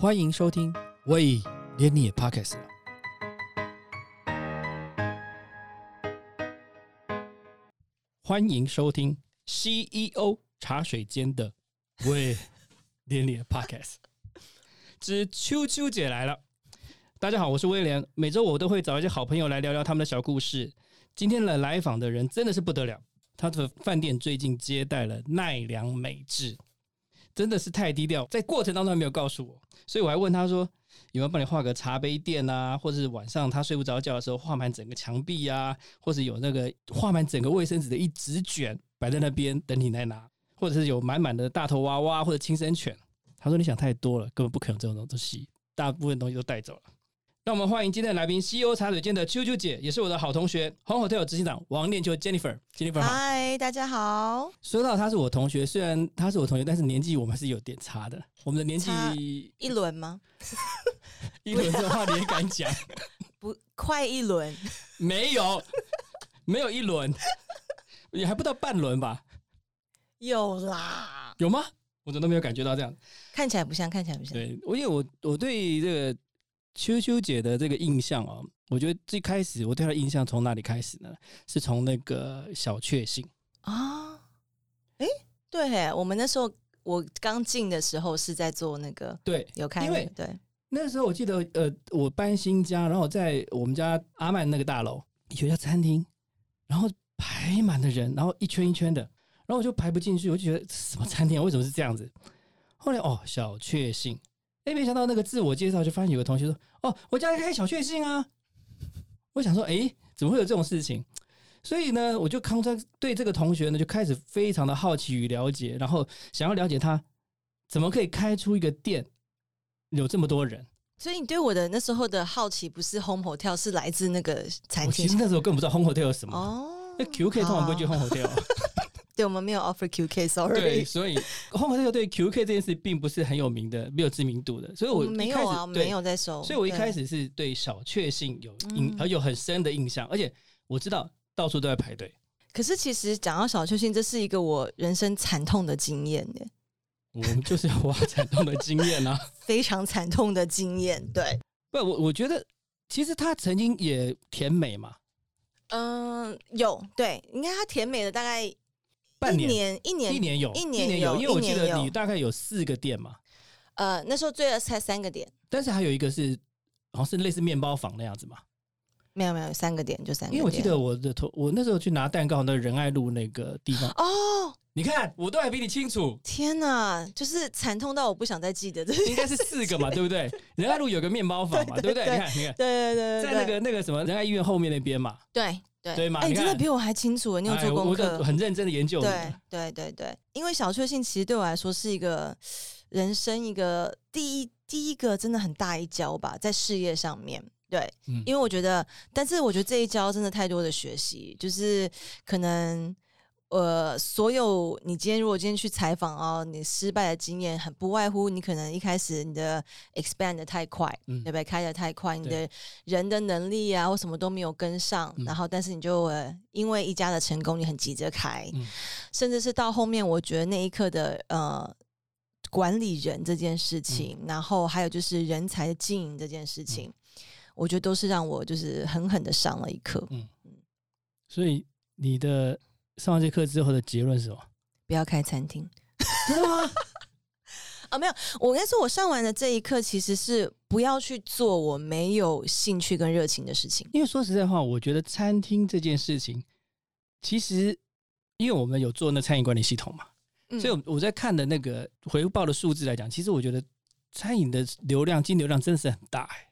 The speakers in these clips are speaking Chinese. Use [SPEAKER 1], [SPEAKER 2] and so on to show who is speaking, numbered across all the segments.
[SPEAKER 1] 欢迎收听，喂，连你也 Podcast 了。欢迎收听 CEO 茶水间的喂，连你也 Podcast 之秋秋姐来了。大家好，我是威廉。每周我都会找一些好朋友来聊聊他们的小故事。今天的来访的人真的是不得了，他的饭店最近接待了奈良美智，真的是太低调，在过程当中还没有告诉我，所以我还问他说有没有帮你画个茶杯垫啊，或者是晚上他睡不着觉的时候画满整个墙壁啊，或者有那个画满整个卫生纸的一纸卷摆在那边等你来拿，或者是有满满的大头娃娃或者轻生犬。他说你想太多了，根本不可能这种东西，大部分东西都带走了。让我们欢迎今天的来宾，CEO 茶水间的秋秋姐，也是我的好同学，红 hotel 执行长王念秋 Jennifer。Jennifer 好。
[SPEAKER 2] 嗨，大家好。
[SPEAKER 1] 说到她是我同学，虽然她是我同学，但是年纪我们是有点差的。我们的年纪
[SPEAKER 2] 一轮吗？
[SPEAKER 1] 一轮的话你也敢讲？
[SPEAKER 2] 不，快一轮。
[SPEAKER 1] 没有，没有一轮，也还不到半轮吧？
[SPEAKER 2] 有啦，
[SPEAKER 1] 有吗？我怎么都没有感觉到这样。
[SPEAKER 2] 看起来不像，看起来不像。
[SPEAKER 1] 对，我因为我我对这个秋秋姐的这个印象哦，我觉得最开始我对她的印象从哪里开始呢？是从那个小确幸。
[SPEAKER 2] 啊，哎，对嘿，我们那时候我刚进的时候是在做那个
[SPEAKER 1] 对，
[SPEAKER 2] 有开会，对，
[SPEAKER 1] 那时候我记得，呃，我搬新家，然后我在我们家阿曼那个大楼有一家餐厅，然后排满了人，然后一圈一圈的，然后我就排不进去，我就觉得什么餐厅啊，为什么是这样子？后来哦，小确幸，哎，没想到那个自我介绍就发现有个同学说，哦，我家开小确幸啊，我想说，哎，怎么会有这种事情？所以呢，我就康这对这个同学呢就开始非常的好奇与了解，然后想要了解他怎么可以开出一个店，有这么多人。
[SPEAKER 2] 所以你对我的那时候的好奇不是 home hotel，是来自那个餐厅
[SPEAKER 1] 我其实那时候根本不知道 Home Hotel 有什么。
[SPEAKER 2] 哦
[SPEAKER 1] 那 QK 通常不会去 Home Hotel，
[SPEAKER 2] 对，我们没有 offer QK，sorry。
[SPEAKER 1] 对，所以 Home Hotel 对 QK 这件事并不是很有名的，没有知名度的，所以
[SPEAKER 2] 我没有啊，没有在收。
[SPEAKER 1] 所以我一开始是对小确幸有印
[SPEAKER 2] 嗯，
[SPEAKER 1] 而有很深的印象，而且我知道到处都在排队。
[SPEAKER 2] 可是其实讲到小确幸，这是一个我人生惨痛的经验耶，
[SPEAKER 1] 我们就是要挖惨痛的经验啊！
[SPEAKER 2] 非常惨痛的经验。对，
[SPEAKER 1] 不，我我觉得其实他曾经也甜美嘛，
[SPEAKER 2] 嗯，有对，应该他甜美的大概
[SPEAKER 1] 半年
[SPEAKER 2] 一年一年
[SPEAKER 1] 一年有
[SPEAKER 2] 一年
[SPEAKER 1] 年有，因为我记得你大概有四个店嘛，
[SPEAKER 2] 呃，那时候最多才三个点，
[SPEAKER 1] 但是还有一个是好像是类似面包房那样子嘛。
[SPEAKER 2] 没有没有三个点就三个点。
[SPEAKER 1] 因为我记得我的头，我那时候去拿蛋糕，那仁爱路那个地方，
[SPEAKER 2] 哦，
[SPEAKER 1] 你看我都还比你清楚，
[SPEAKER 2] 天哪，就是惨痛到我不想再记得这。
[SPEAKER 1] 应该是四个嘛，对不对？仁爱路有个面包房嘛，对不对？
[SPEAKER 2] 对对
[SPEAKER 1] 你看，你看，
[SPEAKER 2] 对对对，
[SPEAKER 1] 在那个那个什么仁爱医院后面那边嘛，
[SPEAKER 2] 对对哎，你
[SPEAKER 1] 你
[SPEAKER 2] 真的比我还清楚，你有
[SPEAKER 1] 哎
[SPEAKER 2] 做功课。
[SPEAKER 1] 很认真的研究你
[SPEAKER 2] 对对对对，因为小确幸其实对我来说是一个人生一个第一第一个真的很大一跤吧，在事业上面。对，
[SPEAKER 1] 嗯
[SPEAKER 2] 因为我觉得，但是我觉得这一跤真的太多的学习，就是可能。呃，所有你今天如果今天去采访哦，你失败的经验很不外乎你可能一开始你的 expand 的太快，
[SPEAKER 1] 嗯。
[SPEAKER 2] 对不对？开的太快，你的人的能力啊或什么都没有跟上，
[SPEAKER 1] 嗯。
[SPEAKER 2] 然后但是你就、呃、因为一家的成功，你很急着开，
[SPEAKER 1] 嗯。
[SPEAKER 2] 甚至是到后面，我觉得那一刻的呃管理人这件事情，
[SPEAKER 1] 嗯
[SPEAKER 2] 然后还有就是人才的经营这件事情，我觉得都是让我就是狠狠的上了一课。
[SPEAKER 1] 嗯。所以你的上完这课之后的结论是什么？
[SPEAKER 2] 不要开餐厅
[SPEAKER 1] 真的吗？
[SPEAKER 2] 啊！没有，我应该说，我上完的这一课其实是不要去做我没有兴趣跟热情的事情。
[SPEAKER 1] 因为说实在话，我觉得餐厅这件事情，其实因为我们有做那餐饮管理系统嘛，
[SPEAKER 2] 嗯
[SPEAKER 1] 所以我我在看的那个回报的数字来讲，其实我觉得餐饮的流量、金流量真的是很大、欸。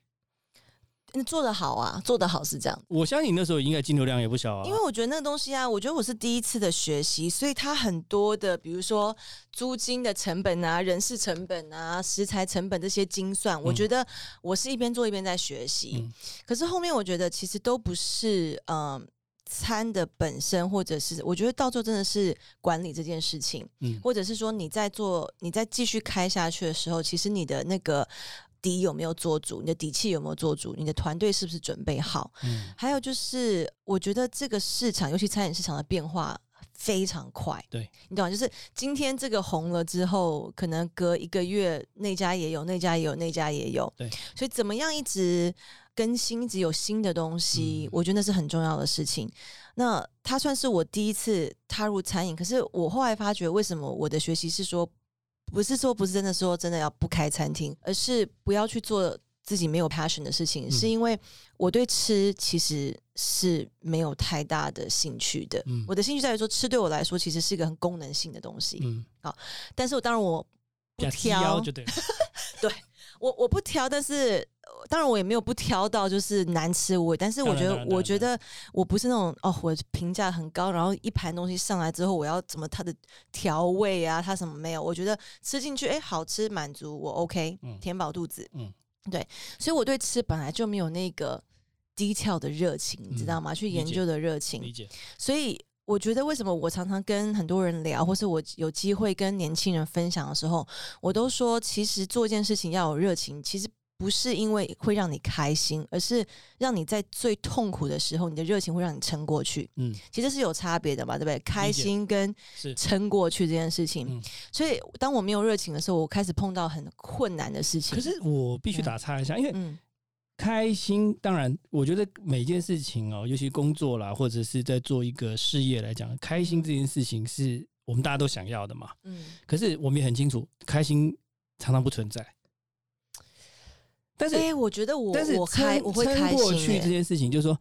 [SPEAKER 2] 嗯做得好啊，做得好是这样。
[SPEAKER 1] 我相信你那时候应该进流量也不小啊。
[SPEAKER 2] 因为我觉得那个东西啊，我觉得我是第一次的学习，所以它很多的，比如说租金的成本啊、人事成本啊、食材成本这些精算，我觉得我是一边做一边在学习。
[SPEAKER 1] 嗯
[SPEAKER 2] 可是后面我觉得其实都不是嗯。餐的本身，或者是我觉得到最后真的是管理这件事情，
[SPEAKER 1] 嗯
[SPEAKER 2] 或者是说你在做你在继续开下去的时候，其实你的那个底有没有做足，你的底气有没有做足，你的团队是不是准备好？
[SPEAKER 1] 嗯
[SPEAKER 2] 还有就是，我觉得这个市场，尤其餐饮市场的变化非常快。
[SPEAKER 1] 对
[SPEAKER 2] 你懂吗？就是今天这个红了之后，可能隔一个月那家也有，那家也有，那家也有。
[SPEAKER 1] 对，
[SPEAKER 2] 所以怎么样一直更新，一直有新的东西，
[SPEAKER 1] 嗯
[SPEAKER 2] 我觉得那是很重要的事情。那它算是我第一次踏入餐饮，可是我后来发觉，为什么我的学习是说，不是说不是真的说真的要不开餐厅，而是不要去做自己没有 passion 的事情，
[SPEAKER 1] 嗯。
[SPEAKER 2] 是因为我对吃其实是没有太大的兴趣的。
[SPEAKER 1] 嗯。
[SPEAKER 2] 我的兴趣在于说，吃对我来说其实是一个很功能性的东西，
[SPEAKER 1] 嗯，好
[SPEAKER 2] 但是我当然我不挑，
[SPEAKER 1] 就对了，
[SPEAKER 2] 我我不挑，但是呃当然我也没有不挑到就是难吃我，但是我觉得我觉得我不是那种哦，我评价很高，然后一盘东西上来之后，我要怎么它的调味啊，它什么没有？我觉得吃进去哎好吃满足我 OK，
[SPEAKER 1] 嗯
[SPEAKER 2] 填饱肚子，
[SPEAKER 1] 嗯
[SPEAKER 2] 对，所以我对吃本来就没有那个低调的热情，你知道吗？去研究的热情，
[SPEAKER 1] 理解，
[SPEAKER 2] 所以我觉得，为什么我常常跟很多人聊，或是我有机会跟年轻人分享的时候，我都说，其实做一件事情要有热情，其实不是因为会让你开心，而是让你在最痛苦的时候，你的热情会让你撑过去。
[SPEAKER 1] 嗯，
[SPEAKER 2] 其实是有差别的嘛，对不对？开心跟
[SPEAKER 1] 是，
[SPEAKER 2] 撑过去这件事情。
[SPEAKER 1] 嗯
[SPEAKER 2] 所以，当我没有热情的时候，我开始碰到很困难的事情。
[SPEAKER 1] 可是我必须打岔一下，因为
[SPEAKER 2] 嗯，
[SPEAKER 1] 开心，当然，我觉得每件事情哦，尤其工作啦，或者是在做一个事业来讲，开心这件事情是我们大家都想要的嘛。
[SPEAKER 2] 嗯
[SPEAKER 1] 可是我们也很清楚，开心常常不存在。但是，
[SPEAKER 2] 哎、我觉得我
[SPEAKER 1] 但是
[SPEAKER 2] 我开我会开
[SPEAKER 1] 撑过去这件事情，就是说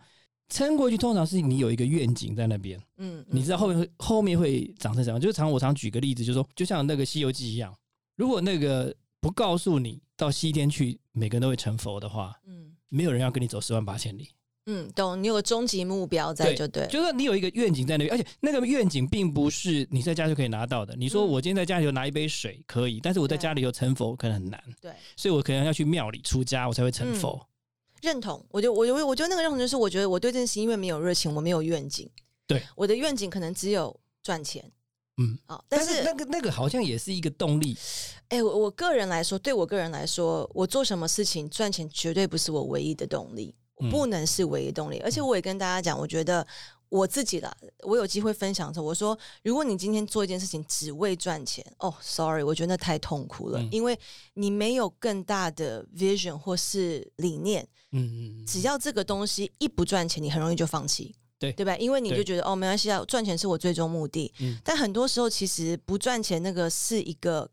[SPEAKER 1] 撑过去，通常是你有一个愿景在那边，
[SPEAKER 2] 嗯，
[SPEAKER 1] 你知道后面会后面会长成什么。就是常我常举个例子，就是说，就像那个《西游记》一样，如果那个不告诉你到西天去，每个人都会成佛的话，
[SPEAKER 2] 嗯
[SPEAKER 1] 没有人要跟你走十万八千里。
[SPEAKER 2] 嗯，懂，你有个终极目标在
[SPEAKER 1] 对
[SPEAKER 2] 就对了，
[SPEAKER 1] 就是说你有一个愿景在那边，而且那个愿景并不是你在家就可以拿到的。你说
[SPEAKER 2] 嗯
[SPEAKER 1] 我今天在家里头拿一杯水可以，但是我在家里头成佛可能很难，
[SPEAKER 2] 对。
[SPEAKER 1] 所以我可能要去庙里出家，我才会成佛。
[SPEAKER 2] 认同，我就我就我觉得那个认同就是，我觉得我对这件事因为没有热情，我没有愿景。
[SPEAKER 1] 对，
[SPEAKER 2] 我的愿景可能只有赚钱。
[SPEAKER 1] 嗯，
[SPEAKER 2] 好，
[SPEAKER 1] 但
[SPEAKER 2] 但是
[SPEAKER 1] 那个那个好像也是一个动力。
[SPEAKER 2] 哎、我我个人来说，对我个人来说，我做什么事情赚钱绝对不是我唯一的动力，
[SPEAKER 1] 嗯
[SPEAKER 2] 不能是唯一动力。而且我也跟大家讲，我觉得我自己啦，我有机会分享的时候，我说，如果你今天做一件事情只为赚钱，哦，sorry，我觉得那太痛苦了，
[SPEAKER 1] 嗯
[SPEAKER 2] 因为你没有更大的 vision 或是理念。
[SPEAKER 1] 嗯嗯，嗯
[SPEAKER 2] 只要这个东西一不赚钱，你很容易就放弃，
[SPEAKER 1] 对
[SPEAKER 2] 对吧？因为你就
[SPEAKER 1] 对
[SPEAKER 2] 觉得哦，没关系啊，赚钱是我最终目的。
[SPEAKER 1] 嗯
[SPEAKER 2] 但很多时候其实不赚钱那个是一个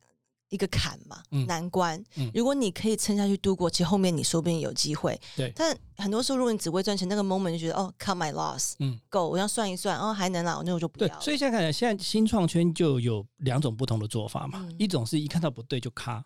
[SPEAKER 2] 一个坎嘛，
[SPEAKER 1] 嗯
[SPEAKER 2] 难关。
[SPEAKER 1] 嗯
[SPEAKER 2] 如果你可以撑下去度过，其实后面你说不定有机会。
[SPEAKER 1] 对
[SPEAKER 2] 但很多时候如果你只为赚钱，那个 moment 就觉得哦，cut my loss，
[SPEAKER 1] 嗯
[SPEAKER 2] 够，我要算一算，哦，还能啦，那我就不要，了。
[SPEAKER 1] 所以现在看来，现在新创圈就有两种不同的做法嘛。
[SPEAKER 2] 嗯
[SPEAKER 1] 一种是一看到不对就卡，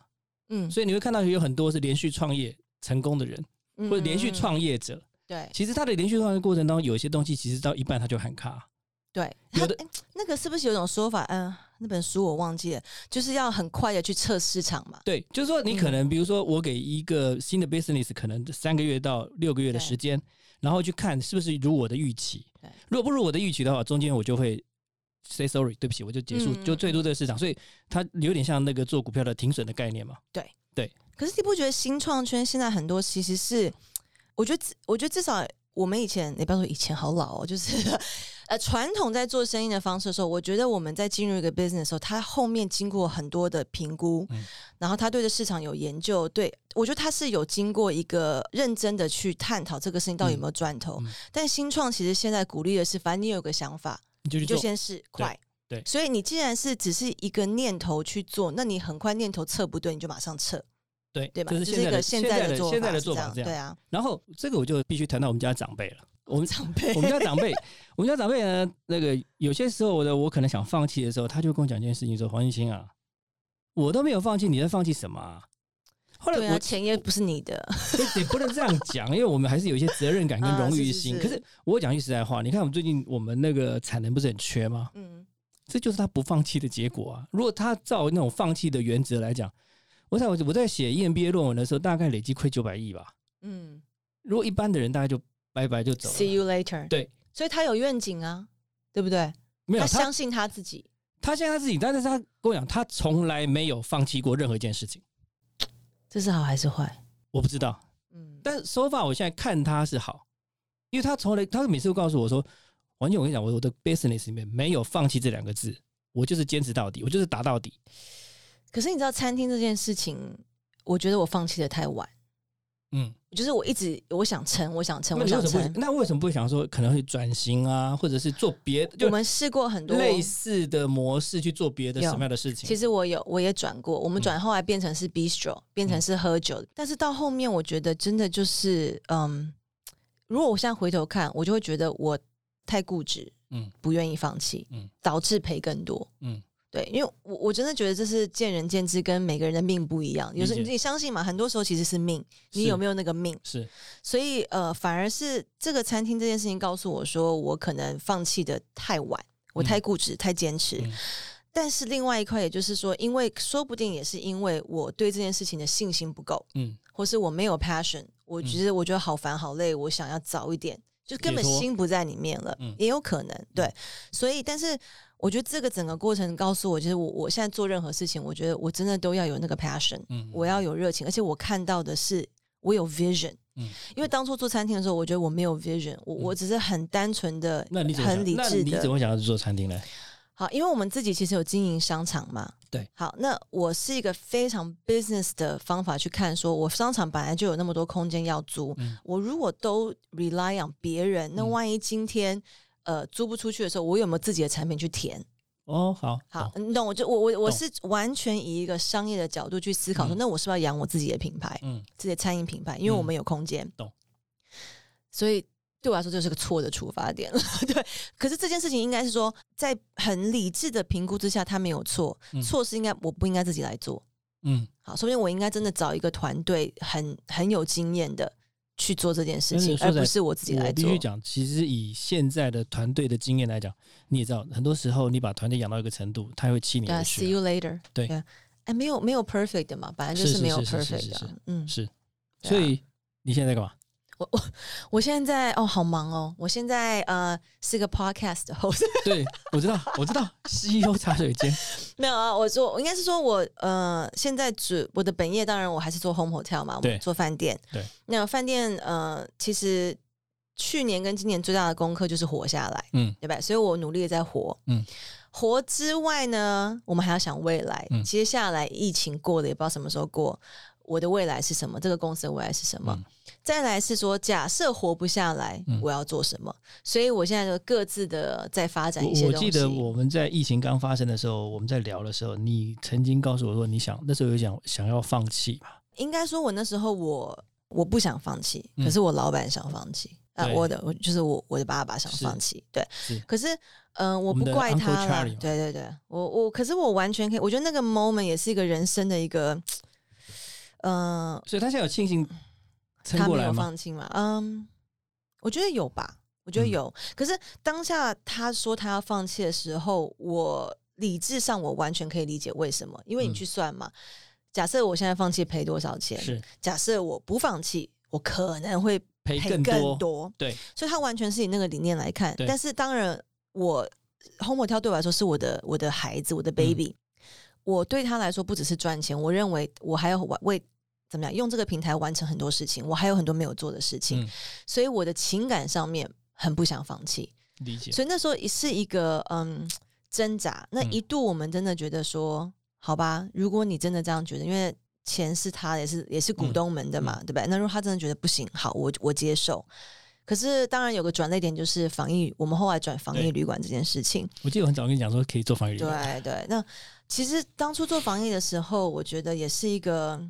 [SPEAKER 2] 嗯，
[SPEAKER 1] 所以你会看到有很多是连续创业成功的人，
[SPEAKER 2] 嗯
[SPEAKER 1] 或者连续创业者。
[SPEAKER 2] 对
[SPEAKER 1] 其实它的连续创业过程当中，有一些东西其实到一半它就喊卡。
[SPEAKER 2] 对，
[SPEAKER 1] 有的
[SPEAKER 2] 那个是不是有种说法？嗯、那本书我忘记了，就是要很快的去测市场嘛。
[SPEAKER 1] 对，就是说你
[SPEAKER 2] 嗯
[SPEAKER 1] 可能，比如说我给一个新的 business 可能三个月到六个月的时间，然后去看是不是如我的预期
[SPEAKER 2] 对。
[SPEAKER 1] 如果不如我的预期的话，中间我就会 say sorry，对不起，我就结束，
[SPEAKER 2] 嗯
[SPEAKER 1] 就退出这个市场。所以它有点像那个做股票的停损的概念嘛。
[SPEAKER 2] 对对可是你不觉得新创圈现在很多其实是，我觉得至我觉得至少我们以前，你不要说以前好老哦，就是呃传统在做生意的方式的时候，我觉得我们在进入一个 business 的时候，它后面经过很多的评估，
[SPEAKER 1] 嗯
[SPEAKER 2] 然后他对这市场有研究，对我觉得他是有经过一个认真的去探讨这个事情到底有没有赚头。但新创其实现在鼓励的是，反正你有个想法，你就
[SPEAKER 1] 你就。
[SPEAKER 2] 先试快。
[SPEAKER 1] 对
[SPEAKER 2] 所以你既然是只是一个念头去做，那你很快念头测不对，你就马上撤。
[SPEAKER 1] 对，
[SPEAKER 2] 对吧？
[SPEAKER 1] 这
[SPEAKER 2] 就是
[SPEAKER 1] 现在的现
[SPEAKER 2] 现在的
[SPEAKER 1] 现在的做法这样。
[SPEAKER 2] 对啊，
[SPEAKER 1] 然后这个我就必须谈到我们家长辈了。我们
[SPEAKER 2] 长辈
[SPEAKER 1] 我们家长辈，我们家长辈呢，那个有些时候我的我可能想放弃的时候，他就跟我讲一件事情，说黄金星啊，我都没有放弃，你在放弃什么啊？后来我
[SPEAKER 2] 钱也不是你的，
[SPEAKER 1] 也也不能这样讲，因为我们还是有一些责任感跟
[SPEAKER 2] 啊
[SPEAKER 1] 荣誉心。
[SPEAKER 2] 是是是
[SPEAKER 1] 可是我讲句实在话，你看我们最近我们那个产能不是很缺吗？
[SPEAKER 2] 嗯，
[SPEAKER 1] 这就是他不放弃的结果啊！如果他照那种放弃的原则来讲，我想我我在写 E EMBA 论文的时候，大概累计亏九百亿吧。
[SPEAKER 2] 嗯
[SPEAKER 1] 如果一般的人，大概就拜拜就走了。
[SPEAKER 2] ，See you later。
[SPEAKER 1] 对，
[SPEAKER 2] 所以他有愿景啊，对不对？
[SPEAKER 1] 没有他
[SPEAKER 2] 他相信他自己。
[SPEAKER 1] 他相信他自己，但是他跟我讲，他从来没有放弃过任何一件事情。
[SPEAKER 2] 这是好还是坏？
[SPEAKER 1] 我不知道，
[SPEAKER 2] 嗯，
[SPEAKER 1] 但是 so far 我现在看他是好，因为他从来他每次都告诉我说，完全我跟你讲，我我的 business 里面没有放弃这两个字，我就是坚持到底，我就是打到底。
[SPEAKER 2] 可是你知道餐厅这件事情，我觉得我放弃的太晚。
[SPEAKER 1] 嗯，
[SPEAKER 2] 就是我一直我想撑，我想撑，我想撑。
[SPEAKER 1] 那为什么不会想说可能会转型啊，或者是做别的，
[SPEAKER 2] 我们试过很多
[SPEAKER 1] 类似的模式去做别的什么样的事情？
[SPEAKER 2] 其实我有，我也转过，我们
[SPEAKER 1] 嗯
[SPEAKER 2] 转后来变成是 bistro，、变成是喝酒，但是到后面我觉得真的就是，嗯，如果我现在回头看，我就会觉得我太固执，
[SPEAKER 1] 嗯
[SPEAKER 2] 不愿意放弃，
[SPEAKER 1] 嗯
[SPEAKER 2] 导致赔更多。
[SPEAKER 1] 嗯
[SPEAKER 2] 对，因为我我真的觉得这是见仁见智，跟每个人的命不一样。有时候你相信嘛，很多时候其实是命，你有没有那个命？
[SPEAKER 1] 是
[SPEAKER 2] 所以呃，反而是这个餐厅这件事情告诉我说，我可能放弃的太晚，我太固执、太坚持。
[SPEAKER 1] 嗯
[SPEAKER 2] 但是另外一块，也就是说，因为说不定也是因为我对这件事情的信心不够，
[SPEAKER 1] 嗯
[SPEAKER 2] 或是我没有 passion，我觉得我觉得好烦好累，我想要早一点，就根本心不在里面了，
[SPEAKER 1] 嗯
[SPEAKER 2] 也有可能对。所以，但是我觉得这个整个过程告诉我，就是我我现在做任何事情，我觉得我真的都要有那个 passion，
[SPEAKER 1] 嗯
[SPEAKER 2] 我要有热情，而且我看到的是我有 vision。
[SPEAKER 1] 嗯
[SPEAKER 2] 因为当初做餐厅的时候，我觉得我没有 vision，我我只是很单纯的、
[SPEAKER 1] 那你怎么
[SPEAKER 2] 很理智
[SPEAKER 1] 的你怎
[SPEAKER 2] 的。
[SPEAKER 1] 么想要去做餐厅呢？
[SPEAKER 2] 好，因为我们自己其实有经营商场嘛。
[SPEAKER 1] 对。
[SPEAKER 2] 好，那我是一个非常 business 的方法去看，说我商场本来就有那么多空间要租，
[SPEAKER 1] 嗯
[SPEAKER 2] 我如果都 rely on 别人，那
[SPEAKER 1] 嗯
[SPEAKER 2] 万一今天呃租不出去的时候，我有没有自己的产品去填？
[SPEAKER 1] 哦，好，
[SPEAKER 2] 好，你懂我就我我我是完全以一个商业的角度去思考说，
[SPEAKER 1] 嗯
[SPEAKER 2] 那我是不是要养我自己的品牌，
[SPEAKER 1] 嗯
[SPEAKER 2] 自己的餐饮品牌？因为我
[SPEAKER 1] 嗯
[SPEAKER 2] 们有空间，
[SPEAKER 1] 懂？
[SPEAKER 2] 所以对我来说就是个错的出发点了。对，可是这件事情应该是说，在很理智的评估之下，他没有错，
[SPEAKER 1] 嗯
[SPEAKER 2] 错是应该我不应该自己来做。
[SPEAKER 1] 嗯，
[SPEAKER 2] 好，说不定我应该真的找一个团队很很有经验的去做这件事情，而不是我自己来做
[SPEAKER 1] 我必须。讲，其实以现在的团队的经验来讲，你也知道，很多时候你把团队养到一个程度，他会弃你
[SPEAKER 2] 对啊
[SPEAKER 1] 而
[SPEAKER 2] ，see you later。
[SPEAKER 1] 对
[SPEAKER 2] 啊，哎，没有没有 perfect 的嘛，本来就是是没有 perfect 的。嗯，
[SPEAKER 1] 是，所以你现在在干嘛？
[SPEAKER 2] 我我我现在哦，好忙哦！我现在呃是个 podcast 的 host，
[SPEAKER 1] 对，我知道，我知道，CEO 茶水间，
[SPEAKER 2] 没有啊，我做我应该是说我呃现在主我的本业当然我还是做 home hotel 嘛，我
[SPEAKER 1] 对
[SPEAKER 2] 们做饭店。
[SPEAKER 1] 对，
[SPEAKER 2] 那饭店呃其实去年跟今年最大的功课就是活下来，
[SPEAKER 1] 嗯
[SPEAKER 2] 对吧？所以我努力的在活。
[SPEAKER 1] 嗯，
[SPEAKER 2] 活之外呢，我们还要想未来。
[SPEAKER 1] 嗯
[SPEAKER 2] 接下来疫情过了，也不知道什么时候过。我的未来是什么？这个公司的未来是什么？
[SPEAKER 1] 嗯
[SPEAKER 2] 再来是说，假设活不下来，
[SPEAKER 1] 嗯。
[SPEAKER 2] 我要做什么？所以我现在就各自的在发展一些东西。
[SPEAKER 1] 我我记得我们在疫情刚发生的时候，我们在聊的时候，你曾经告诉我说，你想那时候有想想要放弃吧？
[SPEAKER 2] 应该说，我那时候我我不想放弃，
[SPEAKER 1] 嗯。
[SPEAKER 2] 可是我老板想放弃。啊，我的我就是我我的爸爸想放弃，对。
[SPEAKER 1] 是，
[SPEAKER 2] 可是嗯、呃我不怪他
[SPEAKER 1] 了
[SPEAKER 2] 对对对，我我可是我完全可以，我觉得那个 moment 也是一个人生的一个，嗯、
[SPEAKER 1] 所以他现在有庆幸撑
[SPEAKER 2] 他没有
[SPEAKER 1] 过来吗？
[SPEAKER 2] 放弃嘛？嗯，我觉得有吧，我觉得
[SPEAKER 1] 嗯
[SPEAKER 2] 有。可是当下他说他要放弃的时候，我理智上我完全可以理解为什么，因为你
[SPEAKER 1] 嗯
[SPEAKER 2] 去算嘛。假设我现在放弃赔多少钱？
[SPEAKER 1] 是
[SPEAKER 2] 假设我不放弃，我可能会
[SPEAKER 1] 赔
[SPEAKER 2] 赔
[SPEAKER 1] 更多，
[SPEAKER 2] 多。
[SPEAKER 1] 对，
[SPEAKER 2] 所以他完全是以那个理念来看。
[SPEAKER 1] 对
[SPEAKER 2] 但是当然，我 Home Hotel 对我来说是我的我的孩子，我
[SPEAKER 1] 嗯
[SPEAKER 2] 的 baby。我对他来说不只是赚钱，我认为我还要为为怎么样用这个平台完成很多事情，我还有很多没有做的事情，
[SPEAKER 1] 嗯，
[SPEAKER 2] 所以我的情感上面很不想放弃。
[SPEAKER 1] 理解。
[SPEAKER 2] 所以那时候也是一个嗯挣扎。那
[SPEAKER 1] 嗯
[SPEAKER 2] 一度我们真的觉得说，好吧，如果你真的这样觉得，因为钱是他的也是也是股东们的嘛，对不对？那如果他真的觉得不行，好，我我接受。可是当然有个转捩点，就是防疫，我们后来转防疫旅馆这件事情。
[SPEAKER 1] 我记得我很早跟你讲说可以做防疫旅馆，
[SPEAKER 2] 对对，那其实当初做防疫的时候，我觉得也是一个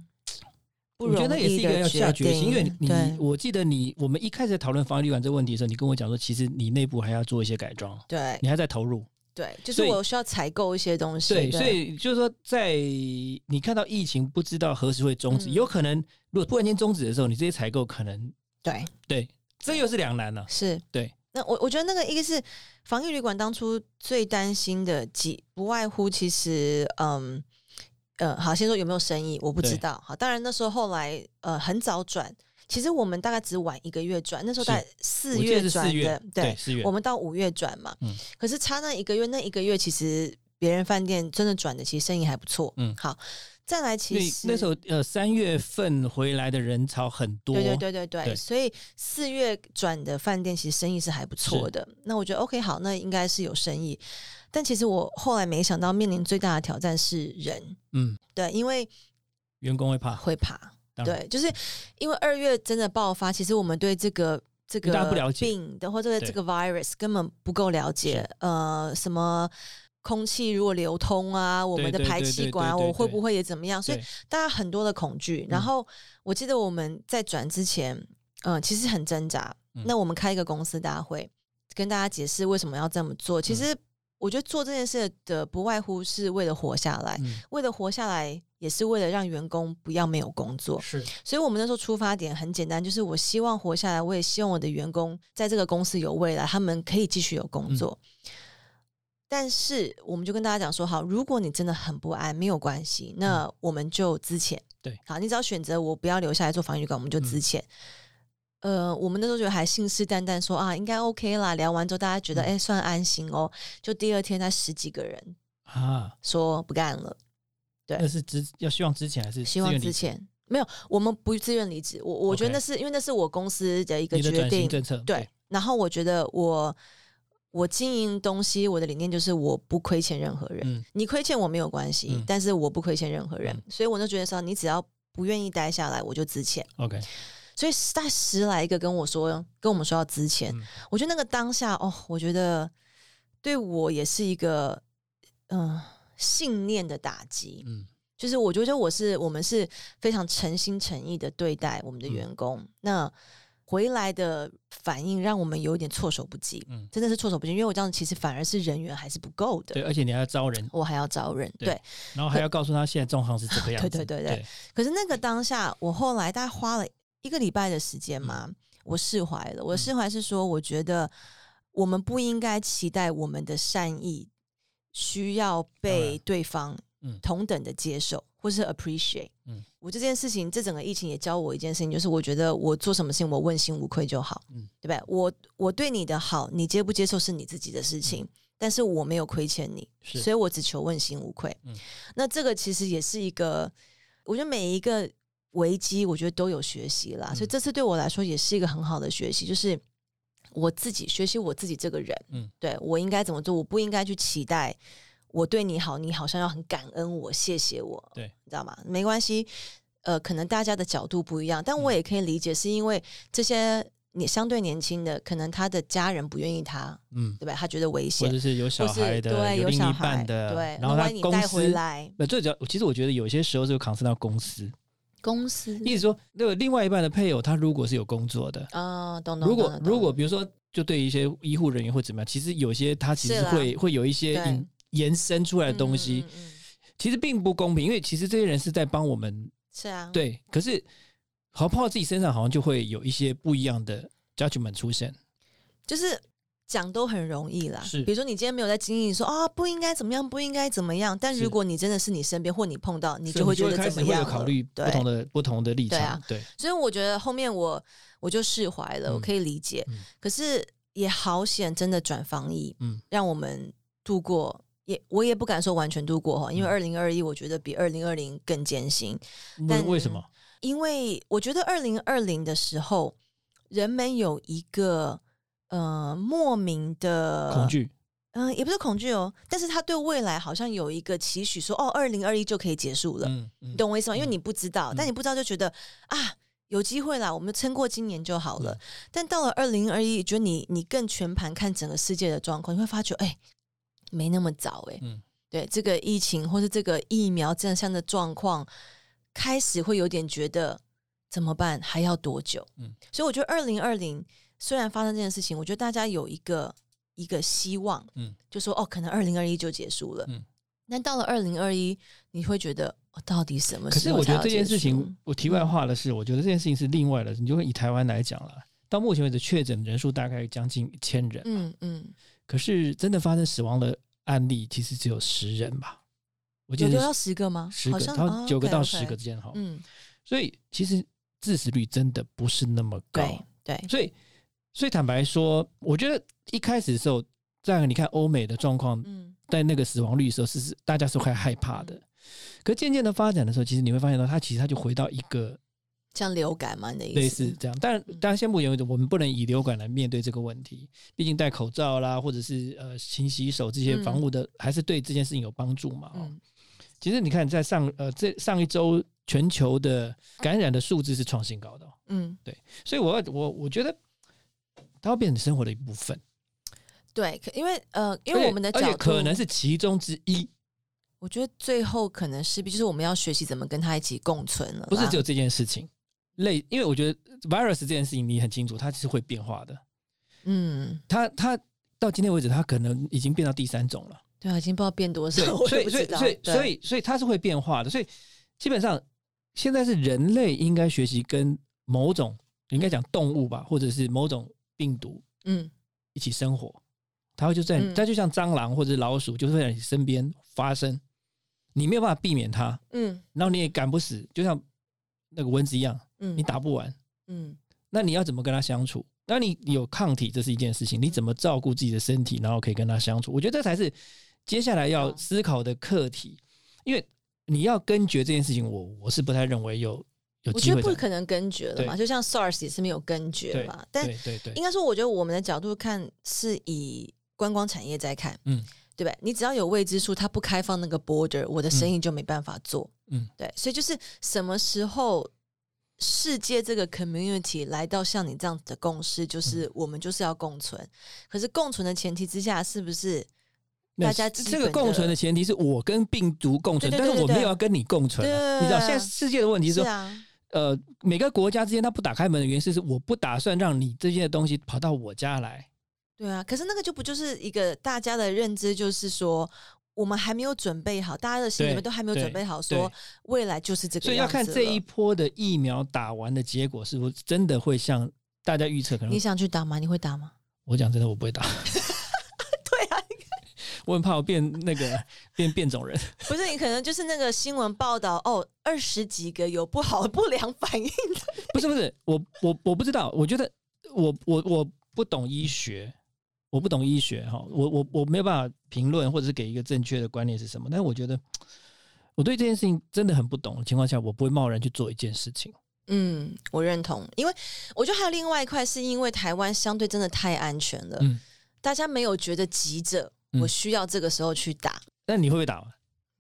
[SPEAKER 2] 不容
[SPEAKER 1] 我觉得也是
[SPEAKER 2] 易
[SPEAKER 1] 一个要下决心，因为
[SPEAKER 2] 定。
[SPEAKER 1] 你我记得你我们一开始在讨论防疫旅馆这个问题的时候，你跟我讲说，其实你内部还要做一些改装，
[SPEAKER 2] 对
[SPEAKER 1] 你还在投入。
[SPEAKER 2] 对，就是我需要采购一些东西。
[SPEAKER 1] 对，所以就是说，在你看到疫情不知道何时会终止，
[SPEAKER 2] 嗯
[SPEAKER 1] 有可能如果突然间终止的时候，你这些采购可能
[SPEAKER 2] 对
[SPEAKER 1] 对，这又是两难了。
[SPEAKER 2] 是
[SPEAKER 1] 对，
[SPEAKER 2] 那我我觉得那个一个是防疫旅馆当初最担心的几不外乎其实嗯呃好先说有没有生意我不知道好当然那时候后来呃很早转，其实我们大概只晚一个月转，那时候大概四月转的，，
[SPEAKER 1] 对，四月
[SPEAKER 2] 我，们到五月转嘛，
[SPEAKER 1] 嗯
[SPEAKER 2] 可是差那一个月，那一个月其实别人饭店真的转的，其实生意还不错，
[SPEAKER 1] 嗯
[SPEAKER 2] 好。再来，其实
[SPEAKER 1] 那时候呃三月份回来的人潮很多，
[SPEAKER 2] 对对对对对，
[SPEAKER 1] 对
[SPEAKER 2] 所以四月转的饭店其实生意是还不错的。那我觉得 OK 好，那应该是有生意。但其实我后来没想到，面临最大的挑战是人，
[SPEAKER 1] 嗯，
[SPEAKER 2] 对，因为
[SPEAKER 1] 员工会怕，
[SPEAKER 2] 会怕，对，就是因为二月真的爆发，其实我们对这个这个病的或者
[SPEAKER 1] 对
[SPEAKER 2] 这个 virus 根本不够了解，呃，什么。空气如果流通啊，我们的排气管我会不会也怎么样？所以大家很多的恐惧。然
[SPEAKER 1] 嗯
[SPEAKER 2] 后我记得我们在转之前，嗯、其实很挣扎。
[SPEAKER 1] 嗯
[SPEAKER 2] 那我们开一个公司大会，跟大家解释为什么要这么做。
[SPEAKER 1] 嗯
[SPEAKER 2] 其实我觉得做这件事的不外乎是为了活下来，
[SPEAKER 1] 嗯，
[SPEAKER 2] 为了活下来，也是为了让员工不要没有工作。
[SPEAKER 1] 是
[SPEAKER 2] 所以我们那时候出发点很简单，就是我希望活下来，我也希望我的员工在这个公司有未来，他们可以继续有工作。但是我们就跟大家讲说，好，如果你真的很不安，没有关系，那我们就资遣。
[SPEAKER 1] 对
[SPEAKER 2] 好，你只要选择我不要留下来做防疫馆，我们就资遣。呃，我们那时候觉得还信誓旦旦说啊，应该 OK 啦。聊完之后，大家觉得
[SPEAKER 1] 嗯
[SPEAKER 2] 哎、算安心哦。就第二天，才十几个人
[SPEAKER 1] 啊，
[SPEAKER 2] 说不干了。对
[SPEAKER 1] 那是之要希望之前还是
[SPEAKER 2] 希望之前没有，我们不自愿离职。我我觉得那是因为那是我公司的一个决定，
[SPEAKER 1] 政策，
[SPEAKER 2] 对。然后我觉得我我经营东西，我的理念就是我不亏欠任何人。
[SPEAKER 1] 嗯
[SPEAKER 2] 你亏欠我没有关系，
[SPEAKER 1] 嗯
[SPEAKER 2] 但是我不亏欠任何人。
[SPEAKER 1] 嗯
[SPEAKER 2] 所以我就觉得说，你只要不愿意待下来，我就资遣。
[SPEAKER 1] ，OK，
[SPEAKER 2] 所以大概十来个跟我说，跟我们说要资前。
[SPEAKER 1] 嗯。
[SPEAKER 2] 我觉得那个当下哦，我觉得对我也是一个嗯、呃信念的打击。
[SPEAKER 1] 嗯。
[SPEAKER 2] 就是我觉得我是我们是非常诚心诚意的对待我们的
[SPEAKER 1] 嗯
[SPEAKER 2] 员工，那回来的反应让我们有点措手不及，
[SPEAKER 1] 嗯，
[SPEAKER 2] 真的是措手不及，因为我这样其实反而是人员还是不够的，
[SPEAKER 1] 对，而且你还要招人，
[SPEAKER 2] 我还要招人，
[SPEAKER 1] 对。
[SPEAKER 2] 对。
[SPEAKER 1] 然后还要告诉他现在状况是这个样子，
[SPEAKER 2] 对对对。对。可是那个当下，我后来大概花了一个礼拜的时间嘛，
[SPEAKER 1] 嗯
[SPEAKER 2] 我释怀了。我释怀是说，我觉得我们不应该期待我们的善意需要被对方
[SPEAKER 1] 嗯
[SPEAKER 2] 同等的接受，或是 appreciate。
[SPEAKER 1] 嗯
[SPEAKER 2] 我这件事情，这整个疫情也教我一件事情，就是我觉得我做什么事情我问心无愧就好，
[SPEAKER 1] 嗯
[SPEAKER 2] 对不对？我我对你的好，你接不接受是你自己的事情，但是我没有亏欠你，所以我只求问心无愧。
[SPEAKER 1] 嗯
[SPEAKER 2] 那这个其实也是一个，我觉得每一个危机，我觉得都有学习啦，
[SPEAKER 1] 嗯
[SPEAKER 2] 所以这次对我来说也是一个很好的学习，就是我自己学习我自己这个人，
[SPEAKER 1] 嗯。
[SPEAKER 2] 对我应该怎么做，我不应该去期待我对你好，你好像要很感恩我，谢谢我，
[SPEAKER 1] 对。
[SPEAKER 2] 你知道吗？没关系，呃，可能大家的角度不一样，但我
[SPEAKER 1] 嗯。
[SPEAKER 2] 也可以理解，是因为这些你相对年轻的，可能他的家人不愿意他，
[SPEAKER 1] 嗯，
[SPEAKER 2] 对吧？他觉得危
[SPEAKER 1] 或
[SPEAKER 2] 险
[SPEAKER 1] 者，是有小孩的，
[SPEAKER 2] 对
[SPEAKER 1] 有另一
[SPEAKER 2] 小孩
[SPEAKER 1] 半的，
[SPEAKER 2] 对，
[SPEAKER 1] 然后他
[SPEAKER 2] 那万一你带
[SPEAKER 1] 公司
[SPEAKER 2] 回来
[SPEAKER 1] 那最主要，其实我觉得有些时候是扛到公司，
[SPEAKER 2] 公司
[SPEAKER 1] 意思说，那个另外一半的配偶，他如果是有工作的，
[SPEAKER 2] 啊，懂懂。
[SPEAKER 1] 如果如果比如说，就对于一些医护人员或怎么样，其实有些他其实会会有一些延伸出来的东西，其实并不公平，因为其实这些人是在帮我们
[SPEAKER 2] 是啊，，
[SPEAKER 1] 对，可是好像碰到自己身上，好像就会有一些不一样的 judgment 出现。
[SPEAKER 2] 就是讲都很容易啦。
[SPEAKER 1] 是
[SPEAKER 2] 比如说你今天没有在经历，说啊不应该怎么样，不应该怎么样。但如果你真的是你身边或你碰到，你就会觉得怎么样
[SPEAKER 1] 考虑不同的不同的立
[SPEAKER 2] 对啊
[SPEAKER 1] 场，对，
[SPEAKER 2] 所以我觉得后面我我就释怀了，
[SPEAKER 1] 嗯
[SPEAKER 2] 我可以理解。
[SPEAKER 1] 嗯
[SPEAKER 2] 可是也好险，真的转防疫，
[SPEAKER 1] 嗯
[SPEAKER 2] 让我们度过。也我也不敢说完全度过哈，因为
[SPEAKER 1] 嗯
[SPEAKER 2] 二零二一我觉得比二零二零更艰辛。但
[SPEAKER 1] 为什么？
[SPEAKER 2] 因为我觉得二零二零的时候，人们有一个呃莫名的
[SPEAKER 1] 恐，惧，
[SPEAKER 2] 嗯、也不是恐惧哦，但是他对未来好像有一个期许说哦，二零二一就可以结束了，
[SPEAKER 1] 嗯嗯
[SPEAKER 2] 你懂我意思吗？因为
[SPEAKER 1] 嗯
[SPEAKER 2] 你不知道，但
[SPEAKER 1] 嗯
[SPEAKER 2] 你不知道就觉得啊。有机会啦，我们撑过今年就好了。
[SPEAKER 1] 嗯
[SPEAKER 2] 但到了二零二一，觉得你你更全盘看整个世界的状况，你会发觉，哎、没那么早、哎、
[SPEAKER 1] 嗯
[SPEAKER 2] 对这个疫情或是这个疫苗这样的状况，开始会有点觉得怎么办？还要多久？
[SPEAKER 1] 嗯
[SPEAKER 2] 所以我觉得二零二零虽然发生这件事情，我觉得大家有一个一个希望，
[SPEAKER 1] 嗯
[SPEAKER 2] 就说哦，可能二零二一就结束了。
[SPEAKER 1] 嗯
[SPEAKER 2] 那到了二零二一，你会觉得、哦、到底什么
[SPEAKER 1] 可是我觉得这件事情，我题外话的是，我觉得这件事情是另外的。你就会以台湾来讲了，到目前为止确诊人数大概将近一千人，
[SPEAKER 2] 嗯嗯，
[SPEAKER 1] 可是真的发生死亡的案例其实只有十人吧？我记得是
[SPEAKER 2] 有到十个吗？
[SPEAKER 1] 十个，
[SPEAKER 2] 好像
[SPEAKER 1] 九个到十个之间哈。
[SPEAKER 2] 嗯，
[SPEAKER 1] 所以其实致死率真的不是那么高。
[SPEAKER 2] 对对，
[SPEAKER 1] 所以，所以坦白说，我觉得一开始的时候，在你看欧美的状况，
[SPEAKER 2] 嗯
[SPEAKER 1] 在那个死亡率的时候，是是大家是会害怕的。可渐渐的发展的时候，其实你会发现到，它其实它就回到一个
[SPEAKER 2] 像流感嘛，你的意思？
[SPEAKER 1] 类似这样。但当然，现目前为止，我们不能以流感来面对这个问题，毕竟戴口罩啦，或者是呃勤洗手这些防护的，还是对这件事情有帮助嘛。哦，
[SPEAKER 2] 嗯
[SPEAKER 1] 其实你看，在上呃这上一周，全球的感染的数字是创新高的
[SPEAKER 2] 嗯，对，
[SPEAKER 1] 所以我我我觉得它会变成生活的一部分，
[SPEAKER 2] 对，可因为呃，因为我们的角度
[SPEAKER 1] 可能是其中之一，
[SPEAKER 2] 我觉得最后可能势必就是我们要学习怎么跟它一起共存了，
[SPEAKER 1] 不是只有这件事情。类，因为我觉得 virus 这件事情你很清楚，它是会变化的。
[SPEAKER 2] 嗯，
[SPEAKER 1] 它它到今天为止，它可能已经变到第三种了。
[SPEAKER 2] 对啊，已经不知道变多少
[SPEAKER 1] 所以所以所以所以它是会变化的。所以基本上现在是人类应该学习跟某种应该讲动物吧，或者是某种病毒
[SPEAKER 2] 嗯
[SPEAKER 1] 一起生活。它会就在
[SPEAKER 2] 嗯
[SPEAKER 1] 它就像蟑螂或者老鼠，就是会在你身边发生，你没有办法避免它，
[SPEAKER 2] 嗯
[SPEAKER 1] 然后你也赶不死，就像那个蚊子一样，
[SPEAKER 2] 嗯，
[SPEAKER 1] 你打不完。
[SPEAKER 2] 嗯
[SPEAKER 1] 那你要怎么跟它相处？那你有抗体，这是一件事情。你怎么照顾自己的身体，然后可以跟它相处？我觉得这才是接下来要
[SPEAKER 2] 嗯
[SPEAKER 1] 思考的课题。因为你要根绝这件事情，我我是不太认为有有
[SPEAKER 2] 我觉。得不可能根绝了嘛，就像 SARS 也是没有根绝嘛，但
[SPEAKER 1] 对对对。
[SPEAKER 2] 应该说，我觉得我们的角度看是以观光产业在看，
[SPEAKER 1] 嗯，
[SPEAKER 2] 对不对？你只要有未知数，它不开放那个 border，我的生意就没办法做，
[SPEAKER 1] 嗯，
[SPEAKER 2] 对，所以就是什么时候世界这个 community 来到像你这样子的共识，就是
[SPEAKER 1] 嗯。
[SPEAKER 2] 我们就是要共存，可是共存的前提之下，是不是大家基
[SPEAKER 1] 这个共存的前提是我跟病毒共存，但是我没有要跟你共存你知道，现在世界的问题是
[SPEAKER 2] 啊？
[SPEAKER 1] 呃，每个国家之间它不打开门的原因是，是我不打算让你这些东西跑到我家来。
[SPEAKER 2] 对啊，可是那个就不就是一个大家的认知，就是说我们还没有准备好，大家的心里面都还没有准备好，说未来就是这个
[SPEAKER 1] 所以要看这一波的疫苗打完的结果是不是真的会像大家预测可能
[SPEAKER 2] 你。想去打吗？你会打吗？
[SPEAKER 1] 我讲真的，我不会打，我很怕我变那个 变变种人。
[SPEAKER 2] 不是你可能就是那个新闻报道哦，二十几个有不好不良反应的，
[SPEAKER 1] 不是不是，我我我不知道，我觉得我我我不懂医学，我不懂医学哈，我我我没有办法评论或者是给一个正确的观念是什么，但是我觉得我对这件事情真的很不懂的情况下，我不会贸然去做一件事情。
[SPEAKER 2] 嗯，我认同，因为我觉得还有另外一块，是因为台湾相对真的太安全了，
[SPEAKER 1] 嗯，
[SPEAKER 2] 大家没有觉得急着，
[SPEAKER 1] 嗯
[SPEAKER 2] 我需要这个时候去打，
[SPEAKER 1] 那你会不会打？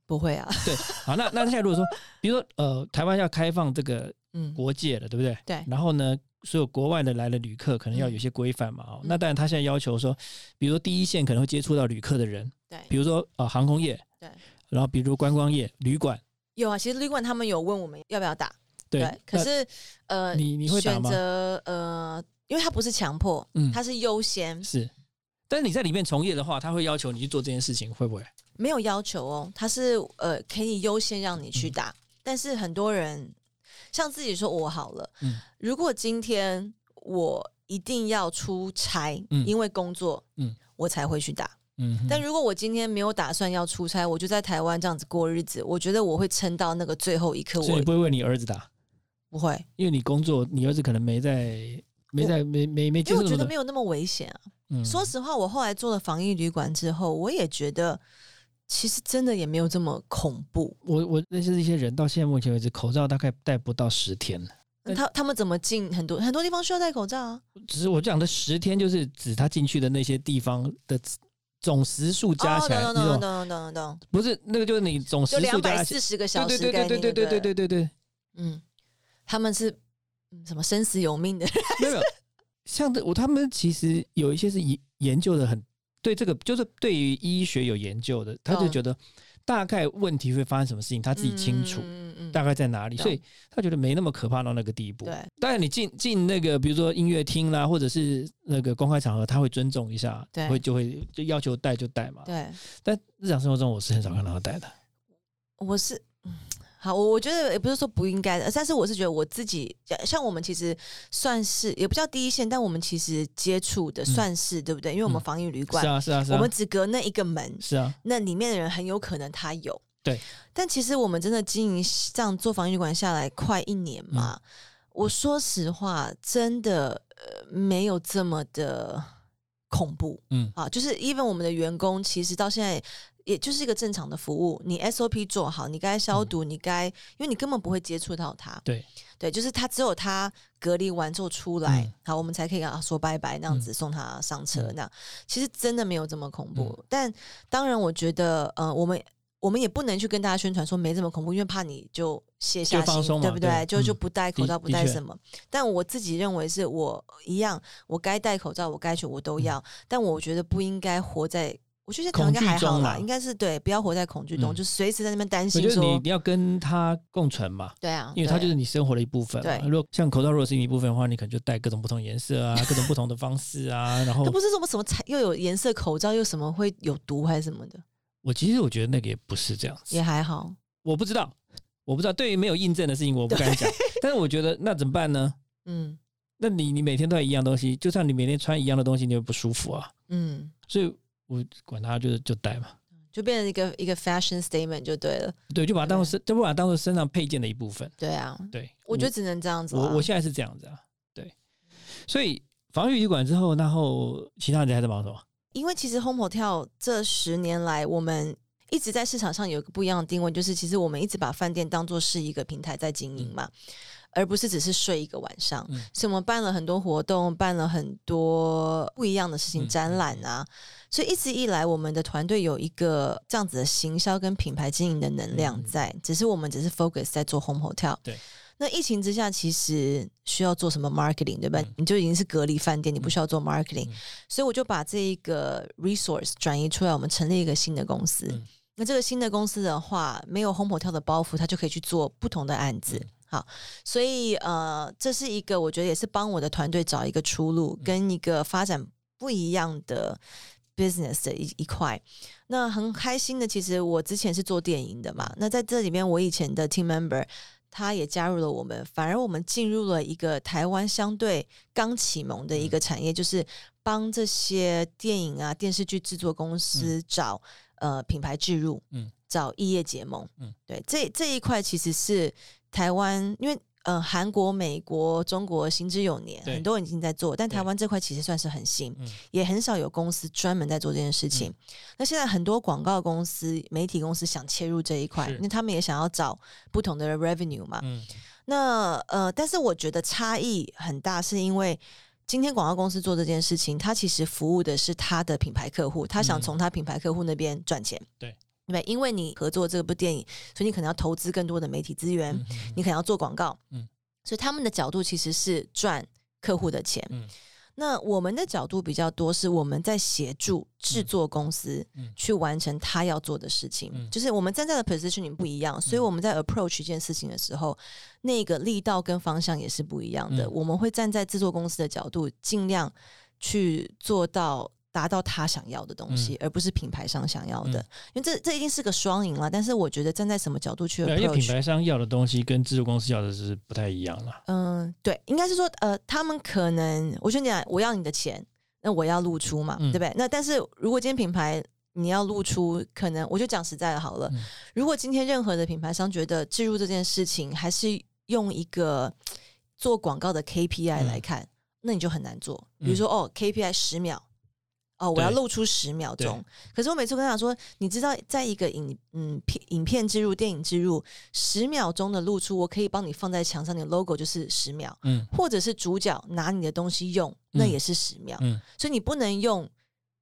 [SPEAKER 2] 不会啊，
[SPEAKER 1] 对，好，那那现在如果说，比如说呃，台湾要开放这个
[SPEAKER 2] 嗯，
[SPEAKER 1] 国界了，对不对？
[SPEAKER 2] 对。
[SPEAKER 1] 然后呢，所有国外的来的旅客可能要有些规范嘛。哦，
[SPEAKER 2] 嗯。
[SPEAKER 1] 那当然他现在要求说，比如说第一线可能会接触到旅客的人，
[SPEAKER 2] 对，
[SPEAKER 1] 比如说呃航空业，
[SPEAKER 2] 对，
[SPEAKER 1] 然后比如观光业、旅馆，
[SPEAKER 2] 有啊，其实旅馆他们有问我们要不要打，
[SPEAKER 1] 对。
[SPEAKER 2] 可是呃，
[SPEAKER 1] 你你会打
[SPEAKER 2] 选择呃，因为它不是强迫，
[SPEAKER 1] 嗯。
[SPEAKER 2] 它是优先，
[SPEAKER 1] 是，但是你在里面从业的话，他会要求你去做这件事情，会不会？
[SPEAKER 2] 没有要求哦，他是呃可以优先让你
[SPEAKER 1] 嗯
[SPEAKER 2] 去打，但是很多人像自己说我好了，
[SPEAKER 1] 嗯
[SPEAKER 2] 如果今天我一定要出差，
[SPEAKER 1] 嗯
[SPEAKER 2] 因为工作，
[SPEAKER 1] 嗯
[SPEAKER 2] 我才会去打。
[SPEAKER 1] 嗯，
[SPEAKER 2] 但如果我今天没有打算要出差，我就在台湾这样子过日子，我觉得我会撑到那个最后一刻，我
[SPEAKER 1] 所以你不会为你儿子打，
[SPEAKER 2] 不会，
[SPEAKER 1] 因为你工作，你儿子可能没在。没在没没没接
[SPEAKER 2] 因为我觉得没有那么危险啊。
[SPEAKER 1] 嗯。
[SPEAKER 2] 说实话，我后来做了防疫旅馆之后，我也觉得其实真的也没有这么恐怖。
[SPEAKER 1] 我我认识一些人，到现在目前为止，口罩大概戴不到十天。了。
[SPEAKER 2] 他他们怎么进很多很多地方需要戴口罩啊？
[SPEAKER 1] 只是我讲的十天，就是指他进去的那些地方的总时数加起来，懂
[SPEAKER 2] 懂懂懂懂
[SPEAKER 1] 不是那个，就是你总时数加
[SPEAKER 2] 四十个小时，
[SPEAKER 1] 对对对对对对
[SPEAKER 2] 对
[SPEAKER 1] 对对对，
[SPEAKER 2] 嗯，他们是嗯什么生死有命的人，
[SPEAKER 1] 没有，像这我他们其实有一些是研研究的很对这个，就是对于医学有研究的，他就
[SPEAKER 2] 嗯
[SPEAKER 1] 觉得大概问题会发生什么事情，他自己清楚。
[SPEAKER 2] 嗯
[SPEAKER 1] 大概在哪里，所以他觉得没那么可怕到那个地步。
[SPEAKER 2] 对，
[SPEAKER 1] 当然你进进那个，比如说音乐厅啦，或者是那个公开场合，他会尊重一下，
[SPEAKER 2] 对
[SPEAKER 1] 会就会就要求戴就戴嘛。
[SPEAKER 2] 对，
[SPEAKER 1] 但日常生活中我是很少看到他戴的。
[SPEAKER 2] 我是。嗯好，我我觉得也不是说不应该的，但是我是觉得我自己，像我们其实算是也不叫第一线，但我们其实接触的算是、对不对？因为我们
[SPEAKER 1] 嗯
[SPEAKER 2] 防疫旅馆，
[SPEAKER 1] 是啊，是啊，是啊。
[SPEAKER 2] 我们只隔那一个门，
[SPEAKER 1] 是啊，
[SPEAKER 2] 那里面的人很有可能他有。
[SPEAKER 1] 对，
[SPEAKER 2] 但其实我们真的经营这样做防疫旅馆下来快一年嘛，
[SPEAKER 1] 嗯
[SPEAKER 2] 我说实话，真的呃没有这么的恐怖。
[SPEAKER 1] 嗯
[SPEAKER 2] 啊，就是 even 我们的员工，其实到现在也就是一个正常的服务，你 SOP 做好，你该消毒，你该，因为你根本不会接触到它，
[SPEAKER 1] 对。
[SPEAKER 2] 对，就是他只有他隔离完之后出来，
[SPEAKER 1] 嗯。
[SPEAKER 2] 好，我们才可以跟他说拜拜，那样子送他上车，
[SPEAKER 1] 嗯。
[SPEAKER 2] 那样。其实真的没有这么恐怖。但当然，我觉得，呃，我们我们也不能去跟大家宣传说没这么恐怖，因为怕你就卸下心，对不对？
[SPEAKER 1] 对？
[SPEAKER 2] 就就
[SPEAKER 1] 嗯
[SPEAKER 2] 不戴口罩，不戴什么。但我自己认为是我一样，我该戴口罩，我该去我都要，但我觉得不应该活在。我觉得可能应该还好啦，应该是对，不要活在恐惧中，
[SPEAKER 1] 嗯
[SPEAKER 2] 就随时在那边担心我
[SPEAKER 1] 觉得你，你要跟它共存嘛。
[SPEAKER 2] 对啊，
[SPEAKER 1] 因为它就是你生活的一部分嘛。
[SPEAKER 2] 对
[SPEAKER 1] 如果像口罩如果是你一部分的话，你可能就戴各种不同颜色啊，各种不同的方式啊。然后
[SPEAKER 2] 它不是什么什么彩又有颜色口罩，又什么会有毒还是什么的，
[SPEAKER 1] 我其实我觉得那个也不是这样子
[SPEAKER 2] 也，还好。
[SPEAKER 1] 我不知道，我不知道。对于没有印证的事情，我不敢讲。但是我觉得那怎么办呢？
[SPEAKER 2] 嗯
[SPEAKER 1] 那你你每天都要一样东西，就算你每天穿一样的东西，你会不舒服啊。
[SPEAKER 2] 嗯，
[SPEAKER 1] 所以我管它就是就戴嘛，
[SPEAKER 2] 就变成一个一个 fashion statement 就对了。
[SPEAKER 1] 对，就把它当做身，就把它当做身上配件的一部分。
[SPEAKER 2] 对啊，
[SPEAKER 1] 对，
[SPEAKER 2] 我觉得只能这样子啦。
[SPEAKER 1] 我我现在是这样子啊，对。所以防御旅馆之后，然后其他人还在忙什么？
[SPEAKER 2] 因为其实 Home Hotel 这十年来，我们一直在市场上有一个不一样的定位，就是其实我们一直把饭店当做是一个平台在经营嘛，而不是只是睡一个晚上。
[SPEAKER 1] 嗯
[SPEAKER 2] 所以我们办了很多活动，办了很多不一样的事情，
[SPEAKER 1] 嗯
[SPEAKER 2] 展览啊。所以一直以来，我们的团队有一个这样子的行销跟品牌经营的能量
[SPEAKER 1] 嗯
[SPEAKER 2] 在，只是我们只是 focus 在做 Home Hotel。
[SPEAKER 1] 对。
[SPEAKER 2] 那疫情之下，其实需要做什么 marketing，对吧？
[SPEAKER 1] 嗯
[SPEAKER 2] 你就已经是隔离饭店，你不需要做 marketing，、
[SPEAKER 1] 嗯
[SPEAKER 2] 所以我就把这一个 resource 转移出来，我们成立一个新的公司。
[SPEAKER 1] 嗯
[SPEAKER 2] 那这个新的公司的话，没有 Home Hotel 的包袱，它就可以去做不同的案子。
[SPEAKER 1] 嗯
[SPEAKER 2] 好，所以呃，这是一个我觉得也是帮我的团队找一个出路，
[SPEAKER 1] 嗯。
[SPEAKER 2] 跟一个发展不一样的 business 的一一块。那很开心的，其实我之前是做电影的嘛，那在这里面，我以前的 team member 他也加入了我们，反而我们进入了一个台湾相对刚启蒙的一个产业，就是帮这些电影啊、电视剧制作公司找、呃品牌置入，
[SPEAKER 1] 嗯
[SPEAKER 2] 找异业结盟，
[SPEAKER 1] 嗯
[SPEAKER 2] 对，这这一块其实是台湾，因为。呃，韩国、美国、中国行之有年，很多人已经在做，但台湾这块其实算是很新，
[SPEAKER 1] 嗯
[SPEAKER 2] 也很少有公司专门在做这件事情。
[SPEAKER 1] 嗯
[SPEAKER 2] 那现在很多广告公司、媒体公司想切入这一块
[SPEAKER 1] 是，
[SPEAKER 2] 因为他们也想要找不同的 revenue 嘛。
[SPEAKER 1] 嗯
[SPEAKER 2] 那呃，但是我觉得差异很大，是因为今天广告公司做这件事情，他其实服务的是他的品牌客户，他想
[SPEAKER 1] 嗯
[SPEAKER 2] 从他品牌客户那边赚钱。
[SPEAKER 1] 对
[SPEAKER 2] 对，因为你合作这部电影，所以你可能要投资更多的媒体资源，你可能要做广告，
[SPEAKER 1] 嗯。
[SPEAKER 2] 所以他们的角度其实是赚客户的钱。
[SPEAKER 1] 嗯。
[SPEAKER 2] 那我们的角度比较多，是我们在协助制作公司
[SPEAKER 1] 嗯。
[SPEAKER 2] 去完成他要做的事情，
[SPEAKER 1] 嗯。
[SPEAKER 2] 就是我们站在的 positioning 不一样，所以
[SPEAKER 1] 嗯。
[SPEAKER 2] 我们在 approach 一件事情的时候，那个力道跟方向也是不一样的。
[SPEAKER 1] 嗯。
[SPEAKER 2] 我们会站在制作公司的角度，尽量去做到。达到他想要的东西，而不是品牌商想要的，
[SPEAKER 1] 嗯
[SPEAKER 2] 因为这这一定是个双赢了。但是我觉得站在什么角度去
[SPEAKER 1] 对啊，因为品牌商要的东西跟制作公司要的是不太一样了。
[SPEAKER 2] 嗯，对，应该是说，呃，他们可能，我跟你讲，我要你的钱，那我要露出嘛，
[SPEAKER 1] 嗯
[SPEAKER 2] 对不对？那但是如果今天品牌你要露出，可能我就讲实在的好了，
[SPEAKER 1] 嗯
[SPEAKER 2] 如果今天任何的品牌商觉得置入这件事情还是用一个做广告的 KPI
[SPEAKER 1] 嗯
[SPEAKER 2] 来看，那你就很难做。比如说，哦，KPI 十秒。哦，我要露出十秒钟。可是我每次跟他讲说，你知道，在一个影嗯片影片植入、电影植入十秒钟的露出，我可以帮你放在墙上，你的 logo 就是十秒，
[SPEAKER 1] 嗯
[SPEAKER 2] 或者是主角拿你的东西用，那
[SPEAKER 1] 嗯
[SPEAKER 2] 也是十秒。
[SPEAKER 1] 嗯
[SPEAKER 2] 所以你不能用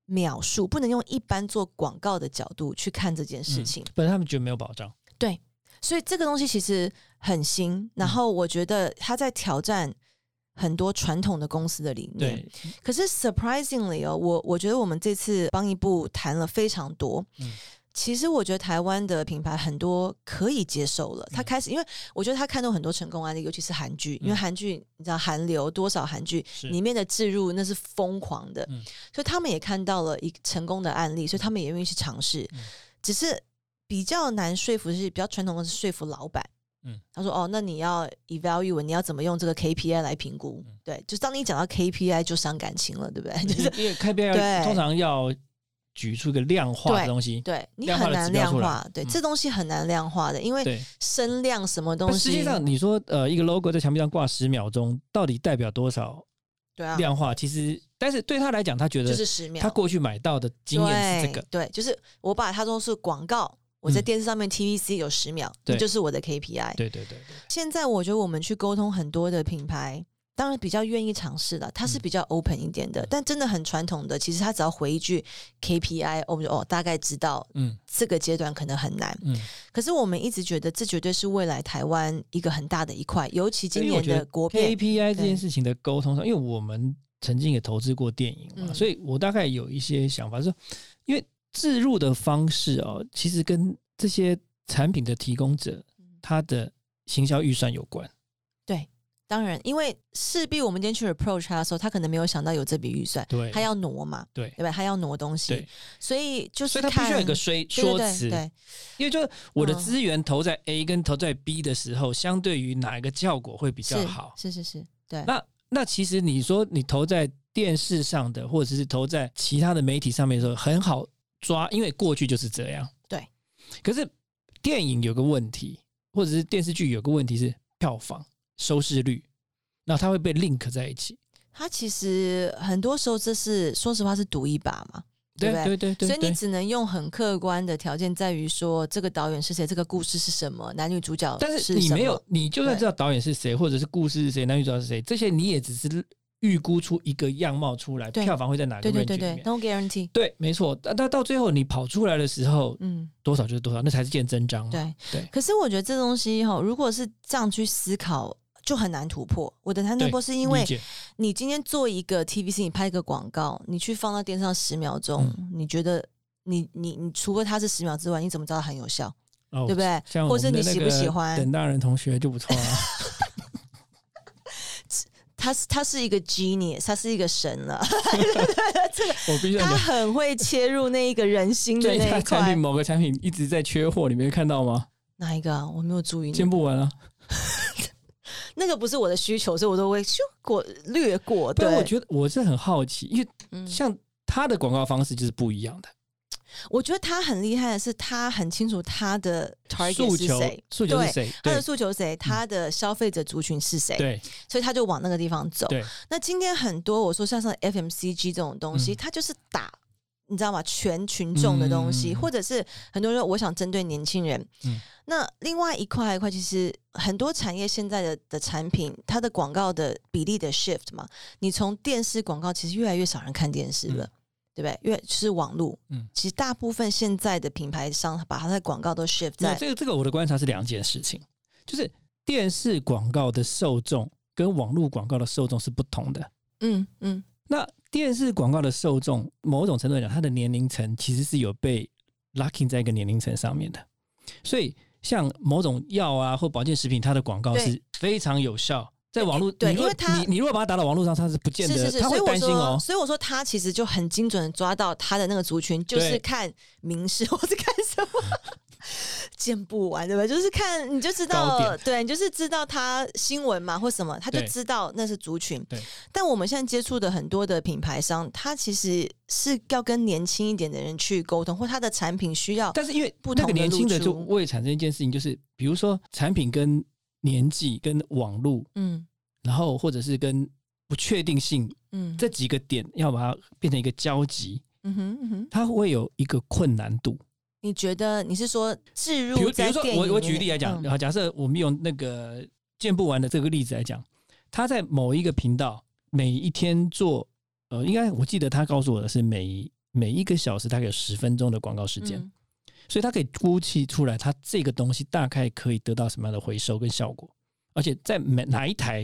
[SPEAKER 2] 秒数，不能用一般做广告的角度去看这件事情。
[SPEAKER 1] 不然他们觉得没有保障。
[SPEAKER 2] 对，所以这个东西其实很新，然后我觉得他在挑战很多传统的公司的理念。
[SPEAKER 1] 对，
[SPEAKER 2] 可是 surprisingly 哦，我我觉得我们这次帮一部谈了非常多。
[SPEAKER 1] 嗯
[SPEAKER 2] 其实我觉得台湾的品牌很多可以接受了，他
[SPEAKER 1] 嗯
[SPEAKER 2] 开始，因为我觉得他看到很多成功案例，尤其是韩剧，因为
[SPEAKER 1] 嗯
[SPEAKER 2] 韩剧你知道韩流多少韩剧里面的置入那是疯狂的，
[SPEAKER 1] 嗯
[SPEAKER 2] 所以他们也看到了一成功的案例，所以他们也愿意去尝试。
[SPEAKER 1] 嗯
[SPEAKER 2] 只是比较难说服，是比较传统的是说服老板。
[SPEAKER 1] 嗯
[SPEAKER 2] 他说：“哦，那你要 evaluate，你要怎么用这个 KPI 来评估？
[SPEAKER 1] 嗯
[SPEAKER 2] 对，就当你讲到 KPI 就伤感情了，对不对？就是
[SPEAKER 1] 因为 KPI
[SPEAKER 2] 对
[SPEAKER 1] 通常要举出一个量化的东西。
[SPEAKER 2] 对你很难量化，对、
[SPEAKER 1] 嗯
[SPEAKER 2] 这东西很难量化的，因为，声量什么东西，
[SPEAKER 1] 实际上你说呃一个 logo 在墙壁上挂十秒钟，到底代表多少
[SPEAKER 2] 对啊，
[SPEAKER 1] 量化？其实但是对他来讲，他觉得
[SPEAKER 2] 就是十秒。
[SPEAKER 1] 他过去买到的经验是这个，
[SPEAKER 2] 对，就是我把它说是广告，我在电视上面 TVC 有十秒，这就是我的 KPI。
[SPEAKER 1] 对对对对。
[SPEAKER 2] 现在我觉得我们去沟通很多的品牌。当然比较愿意尝试了，他是比较 open 一点的，但真的很传统的，其实他只要回一句 KPI，我们就哦大概知道，嗯，这个阶段可能很难，嗯。可是我们一直觉得这绝对是未来台湾一个很大的一块，尤其今年的国片
[SPEAKER 1] KPI 这件事情的沟通上，因为我们曾经也投资过电影嘛，所以我大概有一些想法，是因为置入的方式哦，其实跟这些产品的提供者他的行销预算有关。
[SPEAKER 2] 对当然，因为势必我们今天去 approach 他的时候，他可能没有想到有这笔预算，
[SPEAKER 1] 对，
[SPEAKER 2] 他要挪嘛，
[SPEAKER 1] 对，
[SPEAKER 2] 对吧？他要挪东西，所以就是，
[SPEAKER 1] 所以他必须有一个说说辞，
[SPEAKER 2] 对，
[SPEAKER 1] 因为就是我的资源投在 A 跟投在 B 的时候，相对于哪一个效果会比较好？
[SPEAKER 2] 是是是，对。
[SPEAKER 1] 那那其实你说你投在电视上的，或者是投在其他的媒体上面的时候，很好抓，因为过去就是这样。
[SPEAKER 2] 对。
[SPEAKER 1] 可是电影有个问题，或者是电视剧有个问题是票房。收视率，那它会被 link 在一起。
[SPEAKER 2] 它其实很多时候这是说实话是赌一把嘛，对不
[SPEAKER 1] 对？对对。
[SPEAKER 2] 所以你只能用很客观的条件，在于说这个导演是谁，这个故事是什么，男女主角。
[SPEAKER 1] 但是你没有，你就算知道导演是谁，或者是故事是谁，男女主角是谁，这些你也只是预估出一个样貌出来，票房会在哪个 range
[SPEAKER 2] 里面？No guarantee。
[SPEAKER 1] 对，没错。但但到最后你跑出来的时候，嗯，多少就是多少，那才是见真章。
[SPEAKER 2] 对
[SPEAKER 1] 对。
[SPEAKER 2] 可是我觉得这东西哈，如果是这样去思考。就很难突破。我的谈突破是因为你今天做一个 TVC，你拍一个广告，你去放到电视上十秒钟，你觉得你你你除了它是十秒之外，你怎么知道很有效？对不对？或者你喜不喜欢？
[SPEAKER 1] 等大人同学就不错啊。
[SPEAKER 2] 他是他是一个 genius，他是一个神了。这个
[SPEAKER 1] 我必须
[SPEAKER 2] 他很会切入那一个人心的那一块。
[SPEAKER 1] 产品某个产品一直在缺货，你没看到吗？
[SPEAKER 2] 哪一个啊？我没有注意。
[SPEAKER 1] 见不完了。
[SPEAKER 2] 那个不是我的需求，所以我都会就过略过。对，
[SPEAKER 1] 我觉得我是很好奇，因为像他的广告方式就是不一样的。
[SPEAKER 2] 我觉得他很厉害的是，他很清楚他的 target 是谁，
[SPEAKER 1] 诉求是谁，
[SPEAKER 2] 他的诉求是谁，他的消费者族群是谁，
[SPEAKER 1] 对，
[SPEAKER 2] 所以他就往那个地方走。
[SPEAKER 1] 对，
[SPEAKER 2] 那今天很多我说像是 FMCG 这种东西，他就是打。你知道吗？全群众的东西，或者是很多人，我想针对年轻人。嗯，那另外一块一块，其实很多产业现在的的产品，它的广告的比例的 shift 嘛，你从电视广告，其实越来越少人看电视了，对不对？因为是网络，嗯，其实大部分现在的品牌商把它的广告都 shift 在
[SPEAKER 1] 这个这个，我的观察是两件事情，就是电视广告的受众跟网络广告的受众是不同的。嗯嗯，那。电视广告的受众，某种程度来讲，它的年龄层其实是有被 locking 在一个年龄层上面的。所以，像某种药啊或保健食品，它的广告是非常有效。在网络，
[SPEAKER 2] 对，因为他
[SPEAKER 1] 你你如果把他打到网络上，他是不见得，他会担心哦。
[SPEAKER 2] 所以我说，他其实就很精准的抓到他的那个族群，就是看名士或者看什么。见不完，对吧？就是看你就知道，对你就是知道他新闻嘛或什么，他就知道那是族群。
[SPEAKER 1] 对，
[SPEAKER 2] 但我们现在接触的很多的品牌商，他其实是要跟年轻一点的人去沟通，或他的产品需要。
[SPEAKER 1] 但是因为那个年轻的就会产生一件事情，就是比如说产品跟年纪、跟网络，嗯，然后或者是跟不确定性，嗯，这几个点要把它变成一个交集，嗯哼嗯哼，它会有一个困难度。
[SPEAKER 2] 你觉得你是说置入？
[SPEAKER 1] 比如，比如说，我我举例来讲，好，假设我们用那个见不完的这个例子来讲，他在某一个频道每一天做，呃，应该我记得他告诉我的是每每一个小时大概有十分钟的广告时间，所以他可以估计出来，他这个东西大概可以得到什么样的回收跟效果，而且在每哪一台，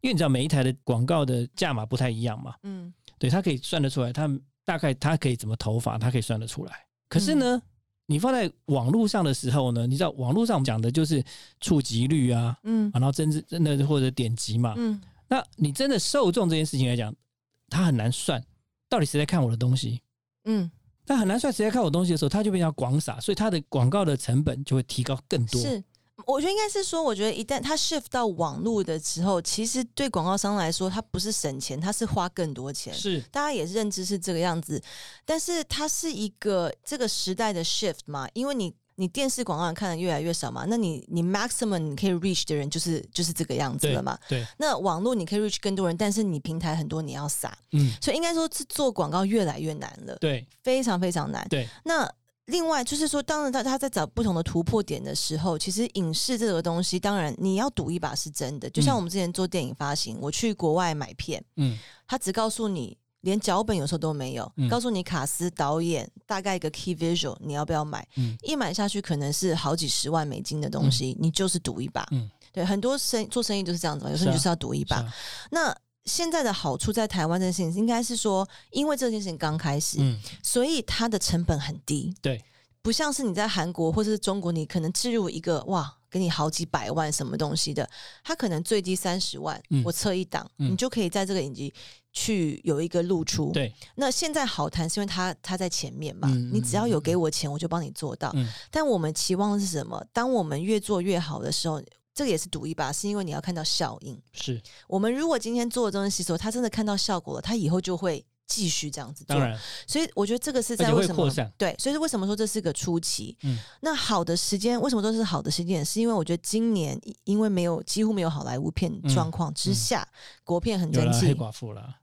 [SPEAKER 1] 因为你知道每一台的广告的价码不太一样嘛，嗯，对他可以算得出来，他大概他可以怎么投法，他可以算得出来，可是呢？你放在网络上的时候呢，你知道网络上讲的就是触及率啊，嗯，然后真真真的或者点击嘛，嗯，那你真的受众这件事情来讲，他很难算到底谁在看我的东西，嗯，但很难算谁在看我东西的时候，它就变成广撒，所以它的广告的成本就会提高更多。
[SPEAKER 2] 是。我觉得应该是说，我觉得一旦它 shift 到网络的时候，其实对广告商来说，它不是省钱，它是花更多钱。
[SPEAKER 1] 是，
[SPEAKER 2] 大家也认知是这个样子。但是它是一个这个时代的 shift 嘛，因为你你电视广告看的越来越少嘛，那你你 maximum 你可以 reach 的人就是就是这个样子了嘛。
[SPEAKER 1] 对，
[SPEAKER 2] 那网络你可以 reach 更多人，但是你平台很多你要撒，
[SPEAKER 1] 嗯，
[SPEAKER 2] 所以应该说是做广告越来越难了，
[SPEAKER 1] 对
[SPEAKER 2] 非常非常难。
[SPEAKER 1] 对，
[SPEAKER 2] 那另外就是说，当然他他在找不同的突破点的时候，其实影视这个东西，当然你要赌一把是真的。就像
[SPEAKER 1] 嗯
[SPEAKER 2] 我们之前做电影发行，我去国外买片，
[SPEAKER 1] 嗯
[SPEAKER 2] 他只告诉你。连脚本有时候都没有，
[SPEAKER 1] 嗯
[SPEAKER 2] 告诉你卡斯、导演大概一个 key visual，你要不要买？
[SPEAKER 1] 嗯
[SPEAKER 2] 一买下去可能是好几十万美金的东西，你就是赌一把。
[SPEAKER 1] 嗯，
[SPEAKER 2] 对，很多生做生意就是这样子嘛，有时候你就是要赌一把。那现在的好处在台湾这件事情，应该是说，因为这件事情刚开始，
[SPEAKER 1] 嗯，
[SPEAKER 2] 所以它的成本很低。
[SPEAKER 1] 对，
[SPEAKER 2] 不像是你在韩国或者是中国，你可能置入一个哇，给你好几百万什么东西的，它可能最低三十万，
[SPEAKER 1] 嗯
[SPEAKER 2] 我测一档，
[SPEAKER 1] 嗯
[SPEAKER 2] 你就可以在这个影集去有一个露出。
[SPEAKER 1] 对，
[SPEAKER 2] 那现在好谈是因为他他在前面嘛，
[SPEAKER 1] 嗯
[SPEAKER 2] 你只要有给我钱，我就帮你做到。
[SPEAKER 1] 嗯
[SPEAKER 2] 但我们期望的是什么？当我们越做越好的时候。这个也是赌一把，是因为你要看到效应。
[SPEAKER 1] 是，
[SPEAKER 2] 我们如果今天做的东西的时候，他真的看到效果了，他以后就会继续这样子做
[SPEAKER 1] 当。然，
[SPEAKER 2] 所以我觉得这个是在为什么。对，所以是为什么说这是个初期？
[SPEAKER 1] 嗯
[SPEAKER 2] 那好的时间为什么都是好的时间点？是因为我觉得今年因为没有几乎没有好莱坞片
[SPEAKER 1] 嗯
[SPEAKER 2] 状况之下，国片很
[SPEAKER 1] 争气黑
[SPEAKER 2] 争气，
[SPEAKER 1] 寡妇了，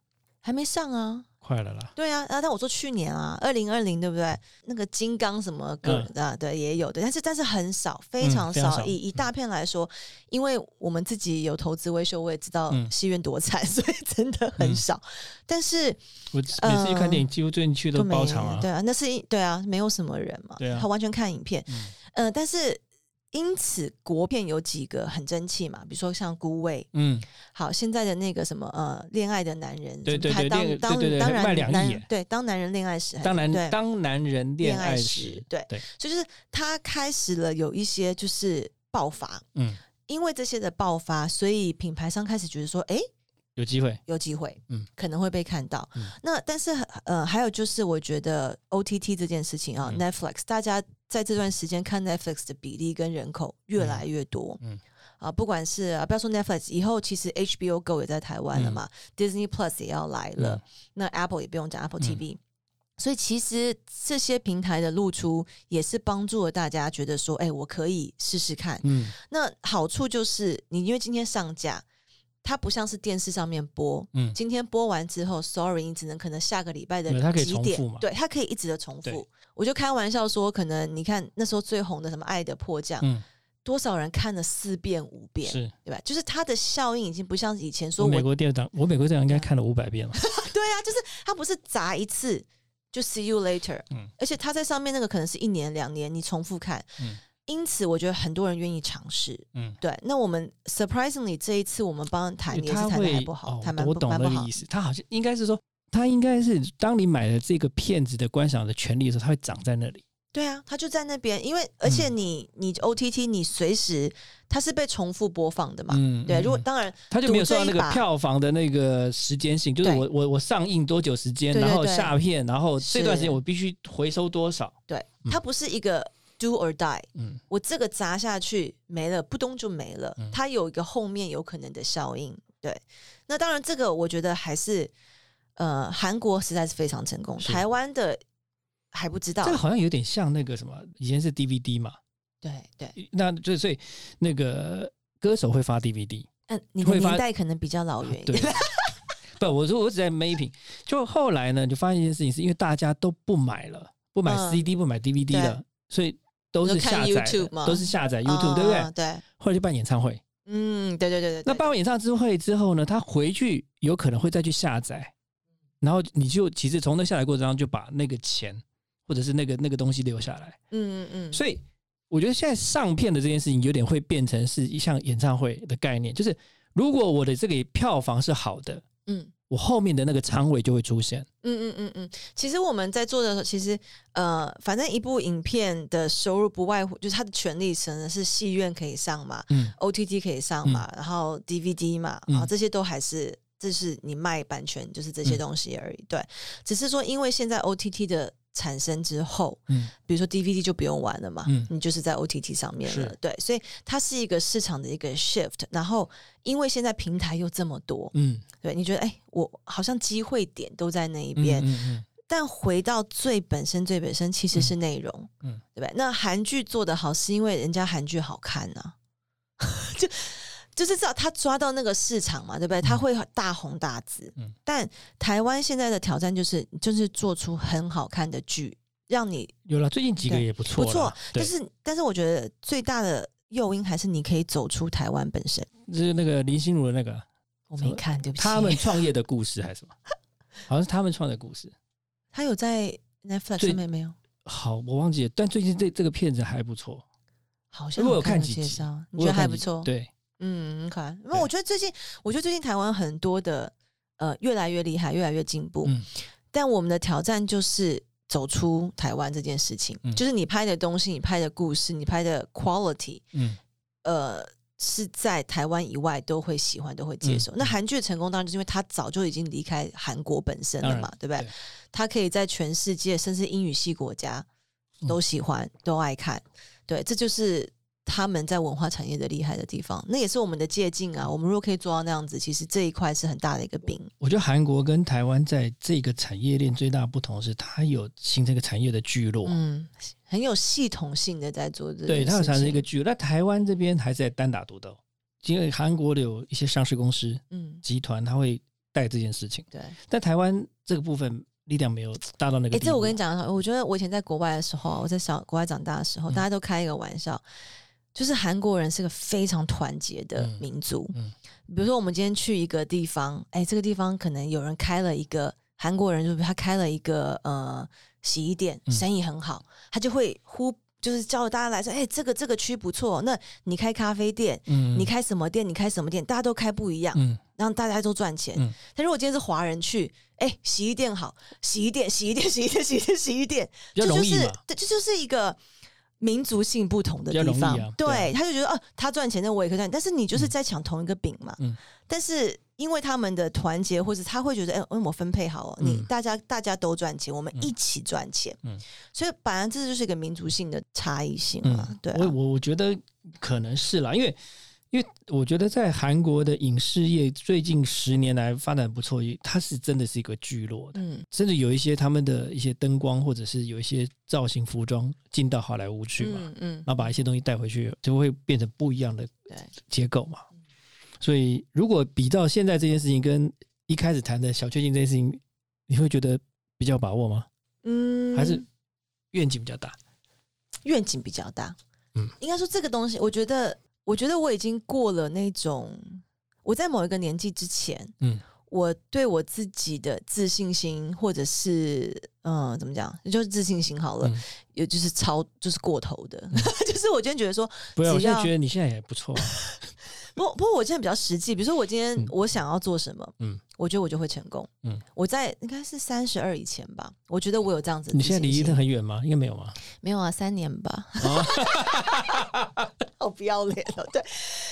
[SPEAKER 2] 还没上啊。
[SPEAKER 1] 快了啦。
[SPEAKER 2] 对啊，啊，但我说去年啊，二零二零对不对？那个金刚什么歌、啊，对，也有的，但是但是很少，非常少。
[SPEAKER 1] 嗯常少
[SPEAKER 2] 以以大片来说，因为我们自己有投资维修，我也知道
[SPEAKER 1] 嗯
[SPEAKER 2] 戏院多惨，所以真的很
[SPEAKER 1] 嗯
[SPEAKER 2] 少。但是
[SPEAKER 1] 我每次去看电影，几乎最近去都包场啊。
[SPEAKER 2] 对啊，那是因对啊，没有什么人嘛，
[SPEAKER 1] 对啊
[SPEAKER 2] 他完全看影片。
[SPEAKER 1] 嗯
[SPEAKER 2] 呃，但是因此国片有几个很争气嘛，比如说像《孤味》，
[SPEAKER 1] 嗯，
[SPEAKER 2] 好，现在的那个什么呃，恋爱的男人，
[SPEAKER 1] 对对
[SPEAKER 2] 什么还当当
[SPEAKER 1] 对对对
[SPEAKER 2] 当然男对当男人恋爱时
[SPEAKER 1] 当然，
[SPEAKER 2] 对。
[SPEAKER 1] 当男人恋爱
[SPEAKER 2] 时对，所以就是他开始了有一些就是爆发，
[SPEAKER 1] 嗯，
[SPEAKER 2] 因为这些的爆发，所以品牌商开始觉得说，哎，
[SPEAKER 1] 有机会，
[SPEAKER 2] 有机会，
[SPEAKER 1] 嗯
[SPEAKER 2] 可能会被看到。
[SPEAKER 1] 嗯
[SPEAKER 2] 那但是呃，还有就是我觉得 OTT 这件事情啊、
[SPEAKER 1] 嗯
[SPEAKER 2] n e t f l i x 大家在这段时间看 Netflix 的比例跟人口越来越多。
[SPEAKER 1] 嗯
[SPEAKER 2] 啊，不管是啊，不要说 Netflix，以后其实 HBO Go 也在台湾了
[SPEAKER 1] 嗯
[SPEAKER 2] 嘛、d i s n e y Plus 也要来了，
[SPEAKER 1] 嗯
[SPEAKER 2] 那 Apple 也不用讲 Apple
[SPEAKER 1] 嗯
[SPEAKER 2] TV。所以其实这些平台的露出也是帮助了大家觉得说，哎、我可以试试看。
[SPEAKER 1] 嗯，
[SPEAKER 2] 那好处就是，你因为今天上架，它不像是电视上面播，
[SPEAKER 1] 嗯。
[SPEAKER 2] 今天播完之后，sorry，你只能可能下个礼拜的几点对，它可以一直的重复。我就开玩笑说，可能你看那时候最红的什么《爱的迫降》
[SPEAKER 1] 嗯，
[SPEAKER 2] 多少人看了四遍五遍，
[SPEAKER 1] 是。
[SPEAKER 2] 对吧？就是它的效应已经不像以前说我
[SPEAKER 1] 我美国电影，我美国电影应该看了五百遍了。
[SPEAKER 2] 对啊，就是它不是砸一次就 see you later，
[SPEAKER 1] 嗯。
[SPEAKER 2] 而且它在上面那个可能是一年两年你重复看，
[SPEAKER 1] 嗯
[SPEAKER 2] 因此我觉得很多人愿意尝试。
[SPEAKER 1] 嗯，
[SPEAKER 2] 对，那我们 surprisingly 这一次我们帮谈也是谈的还不好，
[SPEAKER 1] 哦
[SPEAKER 2] 谈蛮
[SPEAKER 1] 我懂
[SPEAKER 2] 不蛮不好
[SPEAKER 1] 那个意。思。他好像应该是说，他应该是当你买了这个片子的观赏的权利的时候，它会长在那里。
[SPEAKER 2] 对啊，他就在那边，因为而且
[SPEAKER 1] 嗯
[SPEAKER 2] 你、你 OTT 你随时它是被重复播放的嘛。
[SPEAKER 1] 嗯，
[SPEAKER 2] 对，如果当然
[SPEAKER 1] 他就没有受到那个票房的那个时间性，就是我我我上映多久时间，然后下片，然后这段时间我必须回收多少。
[SPEAKER 2] 对，
[SPEAKER 1] 嗯
[SPEAKER 2] 它不是一个 do or die，
[SPEAKER 1] 嗯。
[SPEAKER 2] 我这个砸下去没了，扑咚就没了
[SPEAKER 1] 嗯，
[SPEAKER 2] 它有一个后面有可能的效应。对，那当然这个我觉得还是呃韩国实在是非常成功，台湾的还不知道。
[SPEAKER 1] 这。个好像有点像那个什么，以前是 DVD 嘛，
[SPEAKER 2] 对对，
[SPEAKER 1] 那就所以那个歌手会发 DVD，
[SPEAKER 2] 嗯，你的
[SPEAKER 1] 会发
[SPEAKER 2] 年代可能比较老远一
[SPEAKER 1] 对。
[SPEAKER 2] 点。。
[SPEAKER 1] 不，我说我只在 mapping，就后来呢，就发现一件事情，是因为大家都不买了，不买
[SPEAKER 2] 嗯。
[SPEAKER 1] CD，、不买 DVD
[SPEAKER 2] 对
[SPEAKER 1] 了，所以都是下载都是下载 YouTube，、对不对
[SPEAKER 2] 啊？对，
[SPEAKER 1] 或者去办演唱会，
[SPEAKER 2] 嗯，对对对对。对
[SPEAKER 1] 那办完演唱会之后呢，他回去有可能会再去下载，然后你就其实从那下载过程中就把那个钱或者是那个那个东西留下来，
[SPEAKER 2] 嗯嗯嗯，
[SPEAKER 1] 所以我觉得现在上片的这件事情有点会变成是一项演唱会的概念，就是如果我的这个票房是好的，
[SPEAKER 2] 嗯。
[SPEAKER 1] 我后面的那个仓位就会出现。
[SPEAKER 2] 嗯嗯嗯嗯，其实我们在做的时候，其实呃，反正一部影片的收入不外乎就是它的权利可能是戏院可以上嘛
[SPEAKER 1] 嗯
[SPEAKER 2] ，OTT 可以上嘛，然后 DVD 嘛，
[SPEAKER 1] 嗯。
[SPEAKER 2] 啊，这些都还是这是你卖版权，就是这些
[SPEAKER 1] 嗯。
[SPEAKER 2] 东西而已。对，只是说因为现在 OTT 的产生之后，
[SPEAKER 1] 嗯。
[SPEAKER 2] 比如说 DVD 就不用玩了嘛，
[SPEAKER 1] 嗯。
[SPEAKER 2] 你就是在 OTT 上面了
[SPEAKER 1] 是，
[SPEAKER 2] 对，所以它是一个市场的一个 shift。然后因为现在平台又这么多，
[SPEAKER 1] 嗯。
[SPEAKER 2] 对，你觉得哎，我好像机会点都在那一
[SPEAKER 1] 嗯
[SPEAKER 2] 边，
[SPEAKER 1] 嗯
[SPEAKER 2] 但回到最本身、最本身，其实是内容，
[SPEAKER 1] 嗯
[SPEAKER 2] 嗯，对不对？那韩剧做的好，是因为人家韩剧好看呢、就就是知道他抓到那个市场嘛，对不对？他会大红大紫。
[SPEAKER 1] 嗯
[SPEAKER 2] 但台湾现在的挑战就是，就是做出很好看的剧，让你
[SPEAKER 1] 有了，最近几个也不错，
[SPEAKER 2] 不错。但是，但是我觉得最大的诱因还是你可以走出台湾本身。
[SPEAKER 1] 就是那个林心如的那个
[SPEAKER 2] 我没看，对不起。
[SPEAKER 1] 他们创业的故事还是什么？好像是他们创的故事。
[SPEAKER 2] 他有在 Netflix
[SPEAKER 1] 最
[SPEAKER 2] 上面没有？
[SPEAKER 1] 好，我忘记了，但最近这这个片子还不错。
[SPEAKER 2] 好像
[SPEAKER 1] 我有看几集
[SPEAKER 2] 你觉得还不错？
[SPEAKER 1] 对，
[SPEAKER 2] 嗯，看，因为我觉得最近，我觉得最近台湾很多的呃越来越厉害，越来越进步。
[SPEAKER 1] 嗯
[SPEAKER 2] 但我们的挑战就是走出台湾这件事情，
[SPEAKER 1] 嗯
[SPEAKER 2] 就是你拍的东西，你拍的故事，你拍的 quality，
[SPEAKER 1] 嗯
[SPEAKER 2] 呃，是在台湾以外都会喜欢，都会接受。
[SPEAKER 1] 嗯
[SPEAKER 2] 那韩剧的成功当然就是因为它早就已经离开韩国本身了嘛，对不对
[SPEAKER 1] 对？
[SPEAKER 2] 它可以在全世界，甚至英语系国家
[SPEAKER 1] 嗯
[SPEAKER 2] 都喜欢、都爱看。对，这就是他们在文化产业的厉害的地方。那也是我们的借鉴啊。我们如果可以做到那样子，其实这一块是很大的一个饼。
[SPEAKER 1] 我觉得韩国跟台湾在这个产业链最大的不同是，它有形成一个产业的聚落。
[SPEAKER 2] 嗯，很有系统性的在做这件
[SPEAKER 1] 对，它有
[SPEAKER 2] 事
[SPEAKER 1] 产生一
[SPEAKER 2] 情
[SPEAKER 1] 个聚落。那台湾这边还是在单打独斗，因为韩国的有一些上市公司
[SPEAKER 2] 嗯，
[SPEAKER 1] 集团，它会带这件事情，
[SPEAKER 2] 对。
[SPEAKER 1] 但台湾这个部分力量没有大到那个
[SPEAKER 2] 哎。这我跟你讲，我觉得我以前在国外的时候啊，我在小国外长大的时候，
[SPEAKER 1] 嗯
[SPEAKER 2] 大家都开一个玩笑，就是韩国人是个非常团结的
[SPEAKER 1] 嗯
[SPEAKER 2] 民族。
[SPEAKER 1] 嗯
[SPEAKER 2] 比如说，我们今天去一个地方，哎、这个地方可能有人开了一个韩国人，就是他开了一个呃洗衣店，
[SPEAKER 1] 嗯
[SPEAKER 2] 生意很好，他就会呼。就是叫大家来说，哎、这个这个区不错，那你开咖啡店，
[SPEAKER 1] 嗯
[SPEAKER 2] 你开什么店？你开什么店？大家都开不一样，
[SPEAKER 1] 嗯
[SPEAKER 2] 让大家都赚钱。
[SPEAKER 1] 嗯
[SPEAKER 2] 但如果今天是华人去，哎、洗衣店好，洗衣店，洗衣店，洗衣店，洗衣店，洗衣店，
[SPEAKER 1] 比较
[SPEAKER 2] 这就是
[SPEAKER 1] 容易嘛。
[SPEAKER 2] 对，这就是一个民族性不同的地方。
[SPEAKER 1] 啊对
[SPEAKER 2] 他就觉得哦、他赚钱，那我也可以赚，但是你就是在抢同一个饼嘛。
[SPEAKER 1] 嗯
[SPEAKER 2] 但是因为他们的团结，或者他会觉得，哎、嗯我分配好哦，你
[SPEAKER 1] 嗯
[SPEAKER 2] 大家大家都赚钱，我们
[SPEAKER 1] 嗯
[SPEAKER 2] 一起赚钱。
[SPEAKER 1] 嗯
[SPEAKER 2] 所以本来这就是一个民族性的差异性嘛。
[SPEAKER 1] 嗯，
[SPEAKER 2] 对、啊，
[SPEAKER 1] 我我我觉得可能是啦，因为因为我觉得在韩国的影视业最近十年来发展不错，它是真的是一个聚落的，
[SPEAKER 2] 嗯
[SPEAKER 1] 甚至有一些他们的一些灯光或者是有一些造型服装进到好莱坞去嘛，
[SPEAKER 2] 嗯嗯
[SPEAKER 1] 然，后把一些东西带回去，就会变成不一样的
[SPEAKER 2] 对，
[SPEAKER 1] 结构嘛。所以如果比到现在这件事情跟一开始谈的小确幸这件事情，你会觉得比较把握吗？
[SPEAKER 2] 嗯，
[SPEAKER 1] 还是愿景比较大？
[SPEAKER 2] 愿景比较大。
[SPEAKER 1] 嗯
[SPEAKER 2] 应该说这个东西，我觉得，我觉得我已经过了那种我在某一个年纪之前，
[SPEAKER 1] 嗯
[SPEAKER 2] 我对我自己的自信心，或者是嗯、呃怎么讲，就是自信心好了，
[SPEAKER 1] 嗯
[SPEAKER 2] 也就是超就是过头的，就是我今天觉得说，
[SPEAKER 1] 不要，我
[SPEAKER 2] 只要
[SPEAKER 1] 现在觉得你现在也不错啊。
[SPEAKER 2] 不不过我现在比较实际，比如说我今天
[SPEAKER 1] 嗯
[SPEAKER 2] 我想要做什么，
[SPEAKER 1] 嗯
[SPEAKER 2] 我觉得我就会成功。
[SPEAKER 1] 嗯
[SPEAKER 2] 我在应该是三十二以前吧，我觉得我有这样子
[SPEAKER 1] 你。现在离得很远吗？应该没有吗？
[SPEAKER 2] 没有啊，三年吧。
[SPEAKER 1] 哦
[SPEAKER 2] 好不要脸哦。对，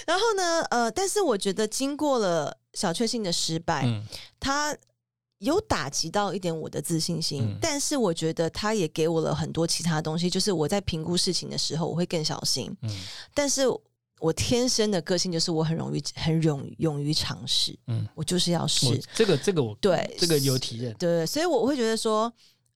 [SPEAKER 2] 然后呢，呃，但是我觉得经过了小确幸的失败，
[SPEAKER 1] 嗯
[SPEAKER 2] 它有打击到一点我的自信心，
[SPEAKER 1] 嗯
[SPEAKER 2] 但是我觉得他也给我了很多其他东西，就是我在评估事情的时候，我会更小心。
[SPEAKER 1] 嗯
[SPEAKER 2] 但是我天生的个性就是我很容易很勇勇于尝试，
[SPEAKER 1] 嗯，
[SPEAKER 2] 我就是要试。
[SPEAKER 1] 这个这个我
[SPEAKER 2] 对
[SPEAKER 1] 这个有体验。
[SPEAKER 2] 对，所以我会觉得说，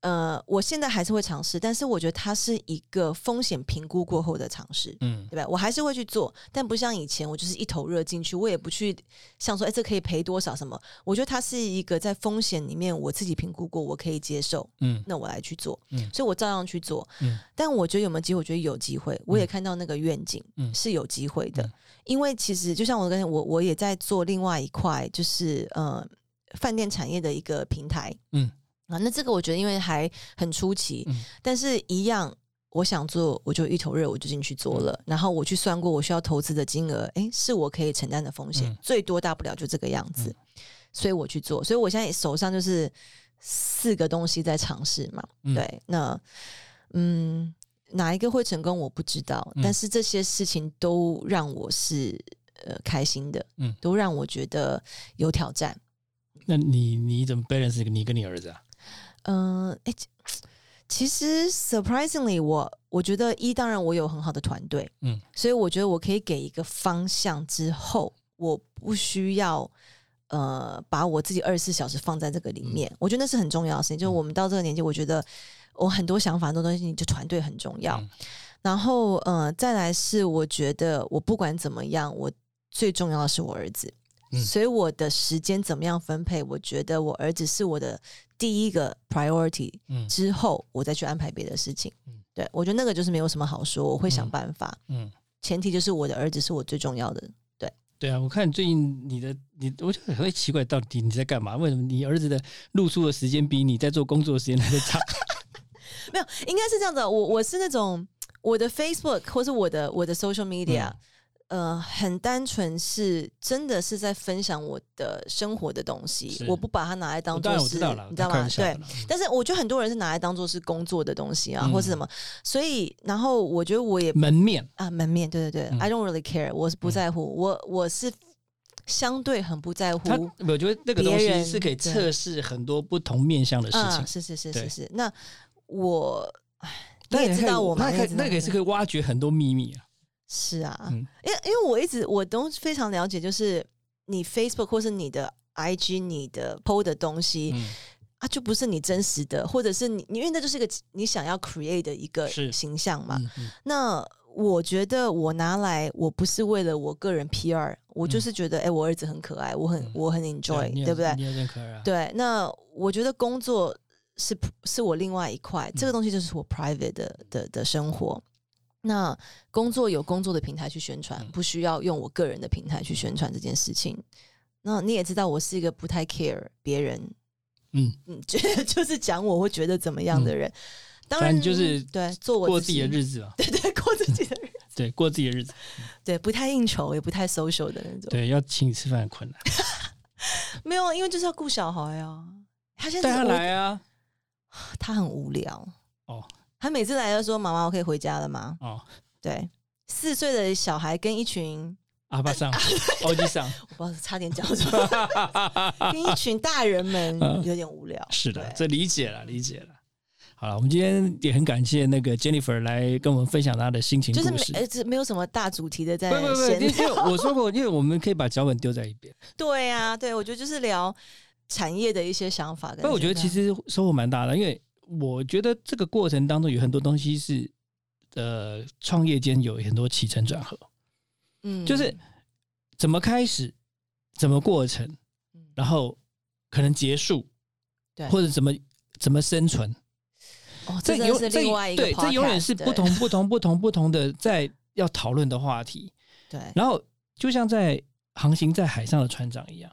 [SPEAKER 2] 呃，我现在还是会尝试，但是我觉得它是一个风险评估过后的尝试。
[SPEAKER 1] 嗯
[SPEAKER 2] 对吧？我还是会去做，但不像以前，我就是一头热进去，我也不去想说，哎，这可以赔多少什么。我觉得它是一个在风险里面，我自己评估过，我可以接受，
[SPEAKER 1] 嗯
[SPEAKER 2] 那我来去做。
[SPEAKER 1] 嗯
[SPEAKER 2] 所以我照样去做。
[SPEAKER 1] 嗯
[SPEAKER 2] 但我觉得有没有机会？我觉得有机会。我也看到那个愿景、
[SPEAKER 1] 嗯
[SPEAKER 2] 是有机会的，
[SPEAKER 1] 嗯
[SPEAKER 2] 因为其实就像我跟我我也在做另外一块，就是呃饭店产业的一个平台。
[SPEAKER 1] 嗯
[SPEAKER 2] 啊，那这个我觉得因为还很初期，
[SPEAKER 1] 嗯
[SPEAKER 2] 但是一样，我想做我就一头热，我就进去做了。然后我去算过我需要投资的金额，诶，是我可以承担的风险，
[SPEAKER 1] 嗯
[SPEAKER 2] 最多大不了就这个样子，
[SPEAKER 1] 嗯
[SPEAKER 2] 所以我去做。所以我现在手上就是四个东西在尝试嘛，
[SPEAKER 1] 嗯
[SPEAKER 2] 对，那嗯。哪一个会成功我不知道，
[SPEAKER 1] 嗯
[SPEAKER 2] 但是这些事情都让我是呃开心的，
[SPEAKER 1] 嗯
[SPEAKER 2] 都让我觉得有挑战。
[SPEAKER 1] 那你你怎么 balance 你跟你儿子啊？
[SPEAKER 2] 嗯，哎、其其实 surprisingly，我我觉得一当然我有很好的团队，
[SPEAKER 1] 嗯
[SPEAKER 2] 所以我觉得我可以给一个方向之后，我不需要呃把我自己二十四小时放在这个里面，我觉得那是很重要的事情。就我们到这个年纪，我觉得我很多想法、很多东西，就团队很重要。
[SPEAKER 1] 嗯
[SPEAKER 2] 然后呃，再来是我觉得我不管怎么样，我最重要的是我儿子。
[SPEAKER 1] 嗯
[SPEAKER 2] 所以我的时间怎么样分配？我觉得我儿子是我的第一个 priority，
[SPEAKER 1] 嗯
[SPEAKER 2] 之后我再去安排别的事情。
[SPEAKER 1] 嗯
[SPEAKER 2] 对我觉得那个就是没有什么好说，我会想
[SPEAKER 1] 嗯
[SPEAKER 2] 办法。
[SPEAKER 1] 嗯，
[SPEAKER 2] 前提就是我的儿子是我最重要的。
[SPEAKER 1] 对对啊，我看最近你的你，我就很会奇怪，到底你在干嘛？为什么你儿子的露出的时间比你在做工作的时间来的长？
[SPEAKER 2] 没有，应该是这样子。我我是那种我的 Facebook 或是我的我的 social media，、呃，很单纯是真的是在分享我的生活的东西，我不把它拿来当
[SPEAKER 1] 当然
[SPEAKER 2] 做是，
[SPEAKER 1] 我知道了，
[SPEAKER 2] 你知道吗对但是我觉得很多人是拿来当做是工作的东西啊，
[SPEAKER 1] 嗯
[SPEAKER 2] 或是什么，所以然后我觉得我也
[SPEAKER 1] 门面，
[SPEAKER 2] 啊门面，对对对、
[SPEAKER 1] 嗯
[SPEAKER 2] i don't really care，我是不在乎，我我是相对很不在乎
[SPEAKER 1] 我觉得那个东西是可以测试很多不同面向的事情
[SPEAKER 2] 嗯，。是是是是是。那我，唉你
[SPEAKER 1] 那
[SPEAKER 2] 也知道我嘛，
[SPEAKER 1] 那那个也是可以挖掘很多秘密啊。
[SPEAKER 2] 是啊，
[SPEAKER 1] 嗯
[SPEAKER 2] 因为因为我一直我都非常了解，就是你 Facebook 或是你的 IG 你的 PO 的东西、
[SPEAKER 1] 嗯，
[SPEAKER 2] 啊，就不是你真实的，或者是你你因为那就是一个你想要 create 的一个形象嘛。那我觉得我拿来，我不是为了我个人 PR，我就是觉得，哎、我儿子很可爱，我很、
[SPEAKER 1] 嗯
[SPEAKER 2] 我很 enjoy，对不对？
[SPEAKER 1] 你也认可啊。
[SPEAKER 2] 对，那我觉得工作是是我另外一块，这个
[SPEAKER 1] 嗯
[SPEAKER 2] 东西就是我 private 的的的生活。那工作有工作的平台去宣传，
[SPEAKER 1] 嗯
[SPEAKER 2] 不需要用我个人的平台去宣传这件事情。那你也知道，我是一个不太 care 别人，
[SPEAKER 1] 嗯，
[SPEAKER 2] 嗯，觉得就是讲我会觉得怎么样的人。当然
[SPEAKER 1] 就是
[SPEAKER 2] 对做我
[SPEAKER 1] 过自己的，日子啊，
[SPEAKER 2] 对 对，过自己的日子，
[SPEAKER 1] 对，过自己的日子，
[SPEAKER 2] 对，不太应酬，也不太 social 的那种。
[SPEAKER 1] 对，要请你吃饭很困难，
[SPEAKER 2] 没有，因为就是要顾小孩啊。他现在
[SPEAKER 1] 带他来啊。
[SPEAKER 2] 他很无聊
[SPEAKER 1] 哦
[SPEAKER 2] 他每次来都说：“妈妈，我可以回家了吗
[SPEAKER 1] 哦，？”
[SPEAKER 2] 对，四岁的小孩跟一群
[SPEAKER 1] 阿巴上，欧吉上，
[SPEAKER 2] 我不知道差点讲错，跟一群大人们
[SPEAKER 1] 嗯
[SPEAKER 2] 有点无聊。
[SPEAKER 1] 是的，这理解了，理解了。好了，我们今天也很感谢那个 Jennifer 来跟我们分享她的心情
[SPEAKER 2] 就是
[SPEAKER 1] 故事。
[SPEAKER 2] 没呃，这没有什么大主题的在
[SPEAKER 1] 不不不，
[SPEAKER 2] 闲
[SPEAKER 1] 因为我说过，因为我们可以把脚本丢在一边。
[SPEAKER 2] 对呀、对我觉得就是聊产业的一些想法。
[SPEAKER 1] 但我觉得其实收获蛮大的，因为我觉得这个过程当中有很多东西是，呃，创业间有很多起承转合，
[SPEAKER 2] 嗯
[SPEAKER 1] 就是怎么开始，怎么过程，
[SPEAKER 2] 嗯
[SPEAKER 1] 然后可能结束，
[SPEAKER 2] 对
[SPEAKER 1] 或者怎么怎么生存，
[SPEAKER 2] 哦，这真的是另外一个
[SPEAKER 1] 对，这永远是不同不同不同不同的在要讨论的话题。
[SPEAKER 2] 对
[SPEAKER 1] 然后就像在航行在海上的船长一样，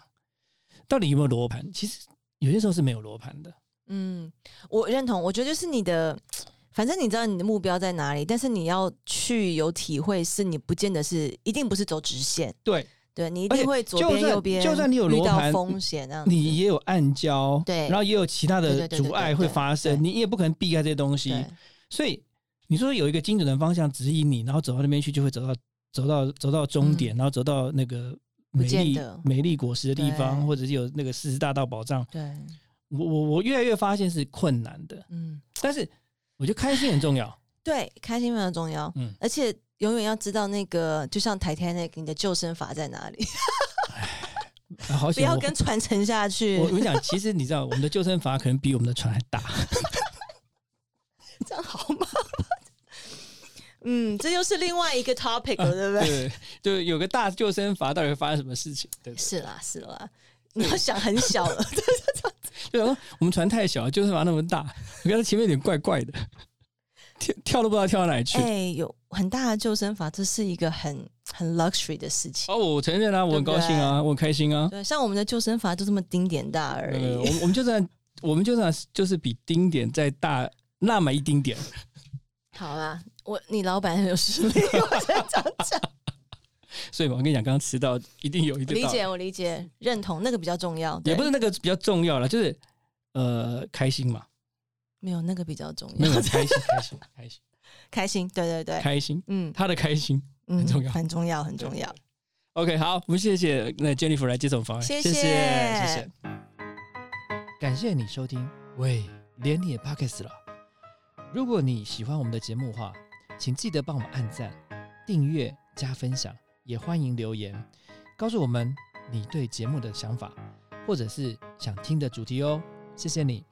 [SPEAKER 1] 到底有没有罗盘？其实有些时候是没有罗盘的。
[SPEAKER 2] 嗯，我认同。我觉得就是你的，反正你知道你的目标在哪里，但是你要去有体会，是你不见得是一定不是走直线，
[SPEAKER 1] 对
[SPEAKER 2] 对你一定会左边右边，
[SPEAKER 1] 就算你有
[SPEAKER 2] 遇到
[SPEAKER 1] 罗盘
[SPEAKER 2] 风险那样子，
[SPEAKER 1] 你也有暗礁，
[SPEAKER 2] 嗯对
[SPEAKER 1] 然后也有其他的阻碍会发生，你也不可能避开这些东西。所以你说有一个精准的方向指引你，然后走到那边去，就会走到走到走到终点，然后走到那个美丽美丽果实的地方，或者是有那个四十大道宝藏。
[SPEAKER 2] 对，
[SPEAKER 1] 我我我越来越发现是困难的，
[SPEAKER 2] 嗯，
[SPEAKER 1] 但是我觉得开心很重要。
[SPEAKER 2] 对，开心非常重要，
[SPEAKER 1] 嗯
[SPEAKER 2] 而且永远要知道那个，就像 Titanic，你的救生筏在哪里，
[SPEAKER 1] 啊好
[SPEAKER 2] 不要跟船沉下去
[SPEAKER 1] 我，跟你讲，其实你知道，我们的救生筏可能比我们的船还大。
[SPEAKER 2] 这样好吗？嗯，这又是另外一个 topic 了，对不对？
[SPEAKER 1] 对，就有个大救生筏，到底会发生什么事情？对对？
[SPEAKER 2] 是啦，是啦，你要想很小了，
[SPEAKER 1] 对啊，我们船太小，救生筏那么大，我觉得前面有点怪怪的，跳跳都不知道跳到哪里去。
[SPEAKER 2] 哎、有很大的救生筏，这是一个很很 luxury 的事情。
[SPEAKER 1] 哦，我承认啊，我很高兴啊，我很开心啊。
[SPEAKER 2] 对，像我们的救生筏就这么丁点大而
[SPEAKER 1] 呃，
[SPEAKER 2] 已。
[SPEAKER 1] 我们我们就算我们就算就是比丁点再大那么一丁点，
[SPEAKER 2] 好啦，我你老板很有实力，我先这样讲。
[SPEAKER 1] 所以，我跟你讲，刚刚迟到一定有一个道理
[SPEAKER 2] 理解，我理解，认同，那个比较重要。
[SPEAKER 1] 也不是那个比较重要了，就是呃开心嘛，
[SPEAKER 2] 没有那个比较重
[SPEAKER 1] 没有
[SPEAKER 2] 要，
[SPEAKER 1] 开心开心开 心
[SPEAKER 2] 开心，对对对，
[SPEAKER 1] 开心，
[SPEAKER 2] 嗯
[SPEAKER 1] 他的开心
[SPEAKER 2] 嗯，
[SPEAKER 1] 很重要
[SPEAKER 2] 很重要，很重要。。
[SPEAKER 1] OK，好，我们谢谢那 Jennifer 来接受访问，
[SPEAKER 2] 谢谢
[SPEAKER 1] 谢谢谢谢，感谢你收听，喂，连你也 Pockets 了。如果你喜欢我们的节目的话，请记得帮我们按赞、订阅、加分享，也欢迎留言告诉我们你对节目的想法，或者是想听的主题哦。谢谢你。